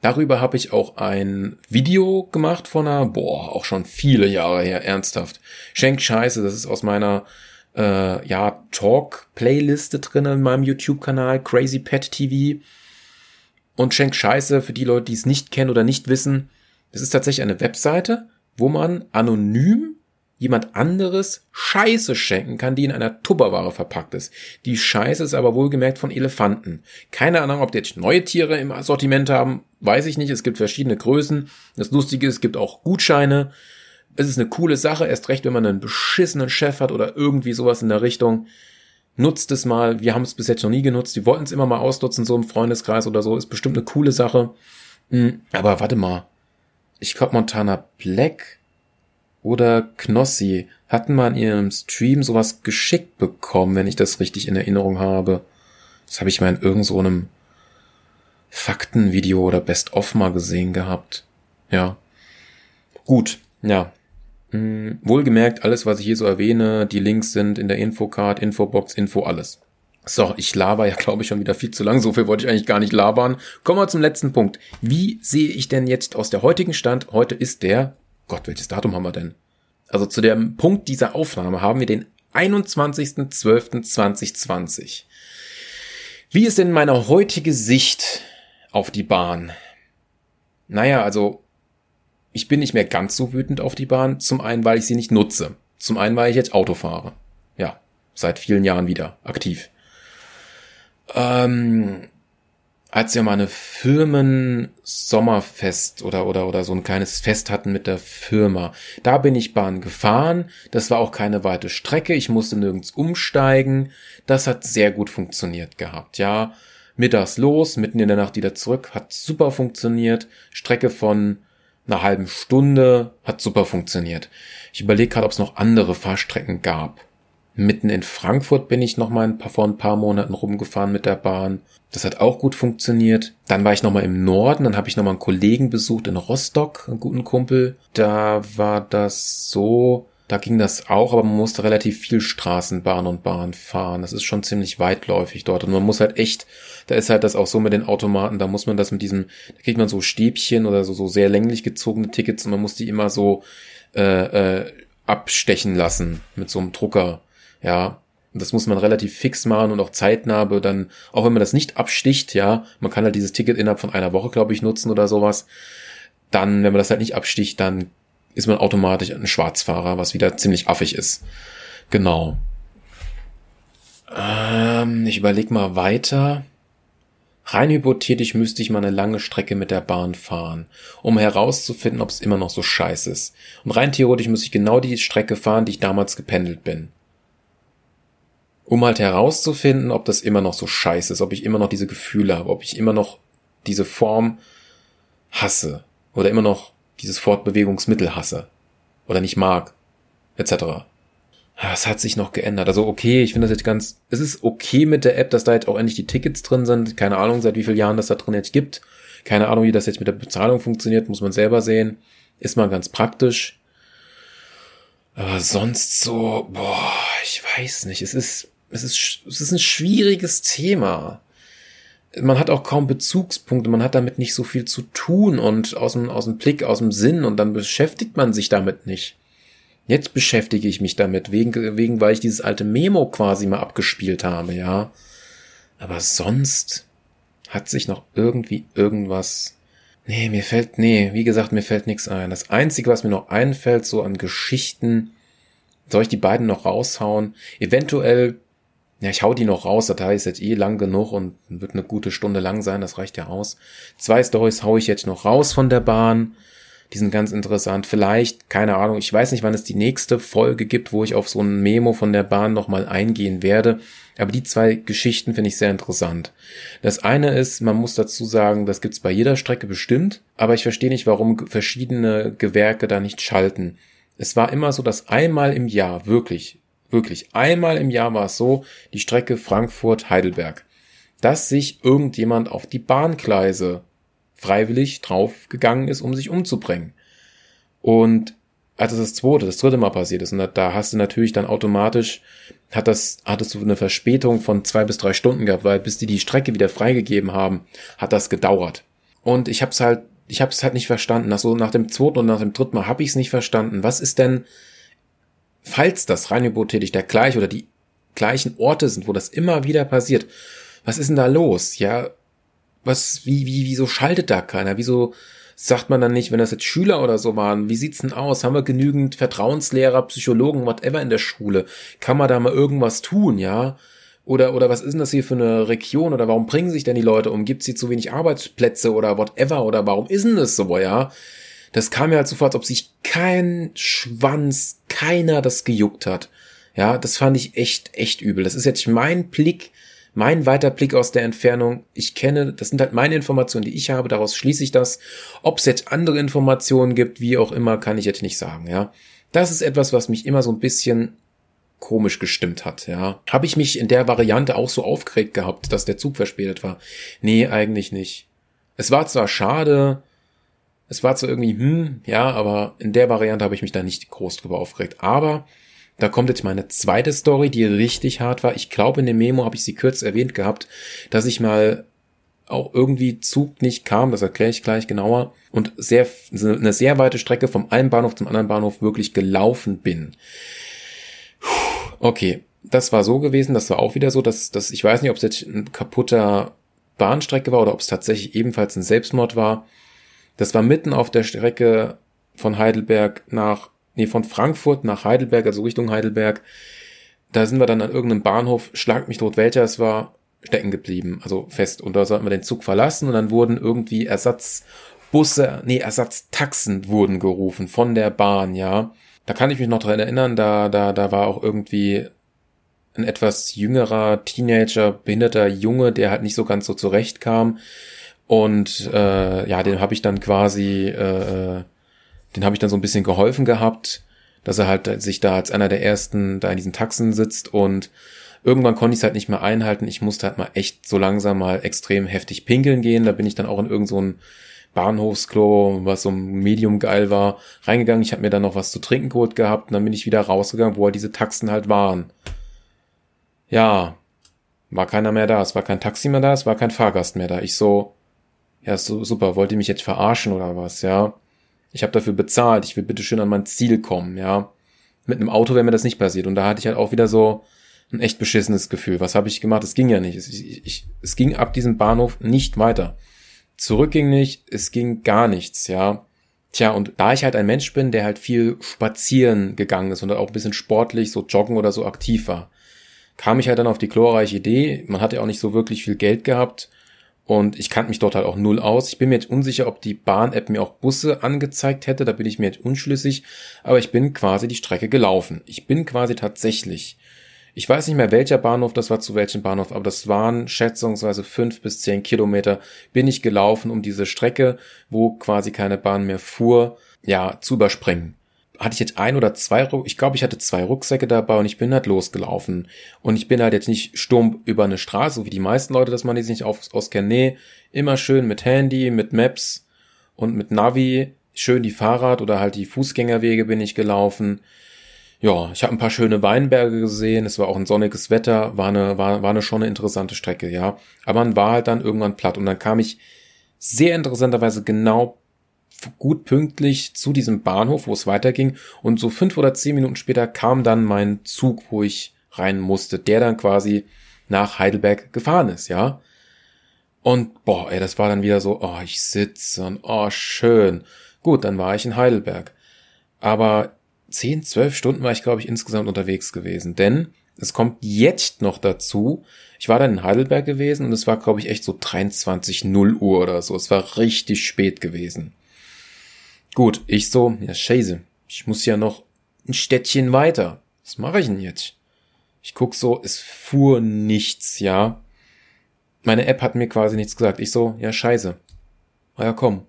Darüber habe ich auch ein Video gemacht von einer, boah, auch schon viele Jahre her, ernsthaft. Schenk Scheiße, das ist aus meiner äh, ja, Talk-Playliste drin in meinem YouTube-Kanal, Crazy Pet TV. Und Schenk Scheiße, für die Leute, die es nicht kennen oder nicht wissen, das ist tatsächlich eine Webseite, wo man anonym jemand anderes Scheiße schenken kann, die in einer Tupperware verpackt ist. Die Scheiße ist aber wohlgemerkt von Elefanten. Keine Ahnung, ob die jetzt neue Tiere im Sortiment haben, weiß ich nicht. Es gibt verschiedene Größen. Das Lustige ist, es gibt auch Gutscheine. Es ist eine coole Sache, erst recht, wenn man einen beschissenen Chef hat oder irgendwie sowas in der Richtung. Nutzt es mal. Wir haben es bis jetzt noch nie genutzt. Die wollten es immer mal ausnutzen, so im Freundeskreis oder so. Ist bestimmt eine coole Sache. Hm, aber warte mal. Ich glaube, Montana Black oder Knossi hatten mal in ihrem Stream sowas geschickt bekommen, wenn ich das richtig in Erinnerung habe. Das habe ich mal in irgendeinem so Faktenvideo oder Best-of mal gesehen gehabt. Ja. Gut, ja. Hm, wohlgemerkt, alles, was ich hier so erwähne, die Links sind in der Infocard, Infobox, Info, alles. So, ich laber ja, glaube ich, schon wieder viel zu lang. So viel wollte ich eigentlich gar nicht labern. Kommen wir zum letzten Punkt. Wie sehe ich denn jetzt aus der heutigen Stand? Heute ist der Gott, welches Datum haben wir denn? Also zu dem Punkt dieser Aufnahme haben wir den 21.12.2020. Wie ist denn meine heutige Sicht auf die Bahn? Naja, also ich bin nicht mehr ganz so wütend auf die Bahn. Zum einen, weil ich sie nicht nutze. Zum einen, weil ich jetzt Auto fahre. Ja, seit vielen Jahren wieder aktiv. Ähm, als wir mal eine Firmen-Sommerfest oder, oder, oder so ein kleines Fest hatten mit der Firma. Da bin ich Bahn gefahren. Das war auch keine weite Strecke. Ich musste nirgends umsteigen. Das hat sehr gut funktioniert gehabt. Ja, mittags los, mitten in der Nacht wieder zurück. Hat super funktioniert. Strecke von einer halben Stunde hat super funktioniert. Ich überlege gerade, ob es noch andere Fahrstrecken gab. Mitten in Frankfurt bin ich noch mal ein paar, vor ein paar Monaten rumgefahren mit der Bahn. Das hat auch gut funktioniert. Dann war ich noch mal im Norden, dann habe ich noch mal einen Kollegen besucht in Rostock, einen guten Kumpel. Da war das so, da ging das auch, aber man musste relativ viel Straßenbahn und Bahn fahren. Das ist schon ziemlich weitläufig dort und man muss halt echt, da ist halt das auch so mit den Automaten, da muss man das mit diesem, da kriegt man so Stäbchen oder so, so sehr länglich gezogene Tickets und man muss die immer so äh, äh, abstechen lassen mit so einem Drucker. Ja, das muss man relativ fix machen und auch zeitnah, dann, auch wenn man das nicht absticht, ja, man kann halt dieses Ticket innerhalb von einer Woche, glaube ich, nutzen oder sowas. Dann, wenn man das halt nicht absticht, dann ist man automatisch ein Schwarzfahrer, was wieder ziemlich affig ist. Genau. Ähm, ich überleg mal weiter. Rein hypothetisch müsste ich mal eine lange Strecke mit der Bahn fahren, um herauszufinden, ob es immer noch so scheiße ist. Und rein theoretisch müsste ich genau die Strecke fahren, die ich damals gependelt bin um halt herauszufinden, ob das immer noch so scheiße ist, ob ich immer noch diese Gefühle habe, ob ich immer noch diese Form hasse oder immer noch dieses Fortbewegungsmittel hasse oder nicht mag, etc. Es hat sich noch geändert. Also okay, ich finde das jetzt ganz, es ist okay mit der App, dass da jetzt auch endlich die Tickets drin sind. Keine Ahnung, seit wie vielen Jahren das da drin jetzt gibt. Keine Ahnung, wie das jetzt mit der Bezahlung funktioniert, muss man selber sehen. Ist mal ganz praktisch. Aber sonst so, boah, ich weiß nicht. Es ist, es ist, es ist ein schwieriges Thema. Man hat auch kaum Bezugspunkte, man hat damit nicht so viel zu tun und aus dem, aus dem Blick, aus dem Sinn und dann beschäftigt man sich damit nicht. Jetzt beschäftige ich mich damit, wegen, wegen, weil ich dieses alte Memo quasi mal abgespielt habe, ja. Aber sonst hat sich noch irgendwie irgendwas. Nee, mir fällt, nee, wie gesagt, mir fällt nichts ein. Das Einzige, was mir noch einfällt, so an Geschichten, soll ich die beiden noch raushauen? Eventuell Ja, ich hau die noch raus, Datei ist jetzt eh lang genug und wird eine gute Stunde lang sein, das reicht ja aus. Zwei Stories hau ich jetzt noch raus von der Bahn. Die sind ganz interessant. Vielleicht, keine Ahnung, ich weiß nicht, wann es die nächste Folge gibt, wo ich auf so ein Memo von der Bahn nochmal eingehen werde. Aber die zwei Geschichten finde ich sehr interessant. Das eine ist, man muss dazu sagen, das gibt's bei jeder Strecke bestimmt, aber ich verstehe nicht, warum verschiedene Gewerke da nicht schalten. Es war immer so, dass einmal im Jahr, wirklich, wirklich, einmal im Jahr war es so, die Strecke Frankfurt-Heidelberg, dass sich irgendjemand auf die Bahngleise freiwillig draufgegangen ist, um sich umzubringen. Und als das zweite, das dritte Mal passiert ist, und da hast du natürlich dann automatisch, hat das, hattest du eine Verspätung von zwei bis drei Stunden gehabt, weil bis die die Strecke wieder freigegeben haben, hat das gedauert. Und ich hab's halt, ich hab's halt nicht verstanden. Nach so nach dem zweiten und nach dem dritten Mal habe ich es nicht verstanden. Was ist denn, falls das rein hypothetisch der gleiche oder die gleichen Orte sind, wo das immer wieder passiert, was ist denn da los? Ja, was, wie, wie, wieso schaltet da keiner? Wieso sagt man dann nicht, wenn das jetzt Schüler oder so waren, wie sieht's denn aus? Haben wir genügend Vertrauenslehrer, Psychologen, whatever in der Schule? Kann man da mal irgendwas tun, ja? Oder, oder was ist denn das hier für eine Region? Oder warum bringen sich denn die Leute um? Gibt's hier zu wenig Arbeitsplätze oder whatever? Oder warum ist denn das so, ja? Das kam mir halt so vor, als ob sich kein Schwanz, keiner das gejuckt hat. Ja, das fand ich echt, echt übel. Das ist jetzt mein Blick mein weiter Blick aus der Entfernung, ich kenne, das sind halt meine Informationen, die ich habe, daraus schließe ich das. Ob es jetzt andere Informationen gibt, wie auch immer, kann ich jetzt nicht sagen, ja. Das ist etwas, was mich immer so ein bisschen komisch gestimmt hat, ja. Habe ich mich in der Variante auch so aufgeregt gehabt, dass der Zug verspätet war? Nee, eigentlich nicht. Es war zwar schade, es war zwar irgendwie, hm, ja, aber in der Variante habe ich mich da nicht groß drüber aufgeregt. Aber da kommt jetzt meine zweite Story, die richtig hart war. Ich glaube, in dem Memo habe ich sie kurz erwähnt gehabt, dass ich mal auch irgendwie Zug nicht kam, das erkläre ich gleich genauer, und sehr, eine sehr weite Strecke vom einen Bahnhof zum anderen Bahnhof wirklich gelaufen bin. Okay, das war so gewesen, das war auch wieder so, dass, dass ich weiß nicht, ob es jetzt ein kaputter Bahnstrecke war oder ob es tatsächlich ebenfalls ein Selbstmord war. Das war mitten auf der Strecke von Heidelberg nach nee, von Frankfurt nach Heidelberg, also Richtung Heidelberg. Da sind wir dann an irgendeinem Bahnhof, schlag mich tot, welcher es war, stecken geblieben, also fest. Und da sollten wir den Zug verlassen und dann wurden irgendwie Ersatzbusse, nee, Ersatztaxen wurden gerufen von der Bahn, ja. Da kann ich mich noch dran erinnern, da, da, da war auch irgendwie ein etwas jüngerer Teenager, behinderter Junge, der halt nicht so ganz so zurechtkam. Und äh, ja, den habe ich dann quasi äh, äh den habe ich dann so ein bisschen geholfen gehabt, dass er halt sich da als einer der ersten da in diesen Taxen sitzt und irgendwann konnte ich es halt nicht mehr einhalten. Ich musste halt mal echt so langsam mal extrem heftig pinkeln gehen. Da bin ich dann auch in irgendein so Bahnhofsklo, was so medium geil war, reingegangen. Ich habe mir dann noch was zu trinken geholt gehabt und dann bin ich wieder rausgegangen, wo halt diese Taxen halt waren. Ja, war keiner mehr da. Es war kein Taxi mehr da, es war kein Fahrgast mehr da. Ich so, ja, so, super, wollt ihr mich jetzt verarschen oder was, ja? Ich habe dafür bezahlt, ich will bitte schön an mein Ziel kommen, ja. Mit einem Auto wäre mir das nicht passiert. Und da hatte ich halt auch wieder so ein echt beschissenes Gefühl. Was habe ich gemacht? Es ging ja nicht. Es, ich, ich, es ging ab diesem Bahnhof nicht weiter. Zurück ging nicht, es ging gar nichts, ja. Tja, und da ich halt ein Mensch bin, der halt viel spazieren gegangen ist und auch ein bisschen sportlich, so joggen oder so aktiv war, kam ich halt dann auf die glorreiche Idee, man hatte auch nicht so wirklich viel Geld gehabt, und ich kannte mich dort halt auch null aus. Ich bin mir jetzt unsicher, ob die Bahn-App mir auch Busse angezeigt hätte. Da bin ich mir jetzt unschlüssig. Aber ich bin quasi die Strecke gelaufen. Ich bin quasi tatsächlich. Ich weiß nicht mehr, welcher Bahnhof das war, zu welchem Bahnhof, aber das waren schätzungsweise fünf bis zehn Kilometer bin ich gelaufen, um diese Strecke, wo quasi keine Bahn mehr fuhr, ja, zu überspringen hatte ich jetzt ein oder zwei, ich glaube, ich hatte zwei Rucksäcke dabei und ich bin halt losgelaufen. Und ich bin halt jetzt nicht stumpf über eine Straße, wie die meisten Leute, dass man die sich nicht auf, auskennen. Nee, immer schön mit Handy, mit Maps und mit Navi, schön die Fahrrad- oder halt die Fußgängerwege bin ich gelaufen. Ja, ich habe ein paar schöne Weinberge gesehen, es war auch ein sonniges Wetter, war eine, war, war eine schon eine interessante Strecke, ja. Aber man war halt dann irgendwann platt und dann kam ich sehr interessanterweise genau gut pünktlich zu diesem Bahnhof, wo es weiterging. Und so fünf oder zehn Minuten später kam dann mein Zug, wo ich rein musste, der dann quasi nach Heidelberg gefahren ist, ja. Und boah, ey, das war dann wieder so, oh, ich sitze und oh, schön. Gut, dann war ich in Heidelberg. Aber zehn, zwölf Stunden war ich, glaube ich, insgesamt unterwegs gewesen. Denn Es kommt jetzt noch dazu. Ich war dann in Heidelberg gewesen und es war, glaube ich, echt so 23 0 Uhr oder so. Es war richtig spät gewesen. Gut, ich so, ja, scheiße. Ich muss ja noch ein Städtchen weiter. Was mache ich denn jetzt? Ich guck so, es fuhr nichts, ja. Meine App hat mir quasi nichts gesagt. Ich so, ja, scheiße. Na ja, komm.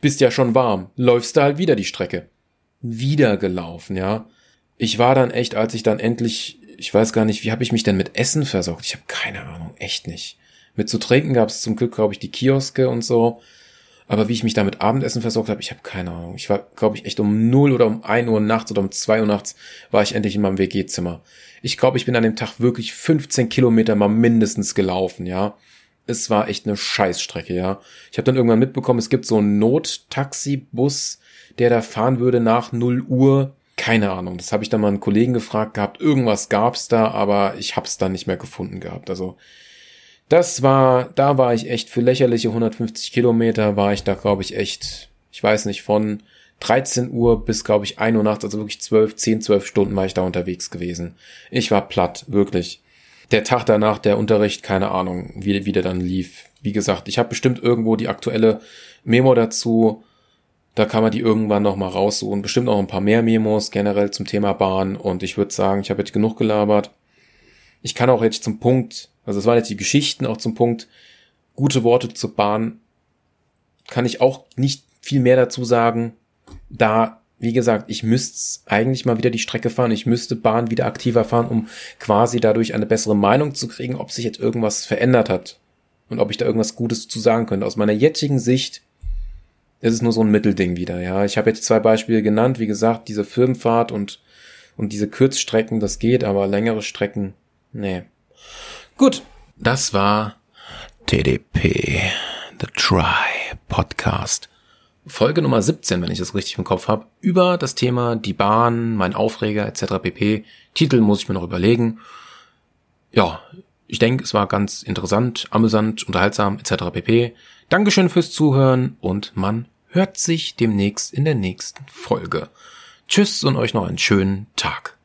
Bist ja schon warm. Läufst du halt wieder die Strecke. Wieder gelaufen, ja. Ich war dann echt, als ich dann endlich, ich weiß gar nicht, wie habe ich mich denn mit Essen versorgt? Ich habe keine Ahnung, echt nicht. Mit zu trinken gab es zum Glück, glaube ich, die Kioske und so. Aber wie ich mich da mit Abendessen versorgt habe, ich habe keine Ahnung. Ich war, glaube ich, echt um 0 oder um 1 Uhr nachts oder um 2 Uhr nachts war ich endlich in meinem WG-Zimmer. Ich glaube, ich bin an dem Tag wirklich 15 Kilometer mal mindestens gelaufen, ja. Es war echt eine Scheißstrecke, ja. Ich habe dann irgendwann mitbekommen, es gibt so einen Nottaxibus, der da fahren würde nach 0 Uhr. Keine Ahnung. Das habe ich dann mal einen Kollegen gefragt gehabt. Irgendwas gab's da, aber ich hab's dann nicht mehr gefunden gehabt. Also das war, da war ich echt für lächerliche 150 Kilometer war ich da, glaube ich, echt, ich weiß nicht, von 13 Uhr bis, glaube ich, 1 Uhr nachts, also wirklich 12, 10, 12 Stunden war ich da unterwegs gewesen. Ich war platt, wirklich. Der Tag danach, der Unterricht, keine Ahnung, wie, wie der dann lief. Wie gesagt, ich habe bestimmt irgendwo die aktuelle Memo dazu. Da kann man die irgendwann noch mal raussuchen. Bestimmt auch ein paar mehr Memos generell zum Thema Bahn. Und ich würde sagen, ich habe jetzt genug gelabert. Ich kann auch jetzt zum Punkt also es waren jetzt die Geschichten auch zum Punkt, gute Worte zur Bahn. Kann ich auch nicht viel mehr dazu sagen. Da, wie gesagt, ich müsste eigentlich mal wieder die Strecke fahren. Ich müsste Bahn wieder aktiver fahren, um quasi dadurch eine bessere Meinung zu kriegen, ob sich jetzt irgendwas verändert hat. Und ob ich da irgendwas Gutes zu sagen könnte. Aus meiner jetzigen Sicht ist es nur so ein Mittelding wieder, ja. Ich habe jetzt zwei Beispiele genannt. Wie gesagt, diese Firmenfahrt und, und diese Kurzstrecken, das geht, aber längere Strecken, nee. Gut, das war TDP, The Try Podcast. Folge Nummer 17, wenn ich das richtig im Kopf habe, über das Thema die Bahn, mein Aufreger etc. pp. Titel muss ich mir noch überlegen. Ja, ich denke, es war ganz interessant, amüsant, unterhaltsam etc. pp. Dankeschön fürs Zuhören und man hört sich demnächst in der nächsten Folge. Tschüss und euch noch einen schönen Tag.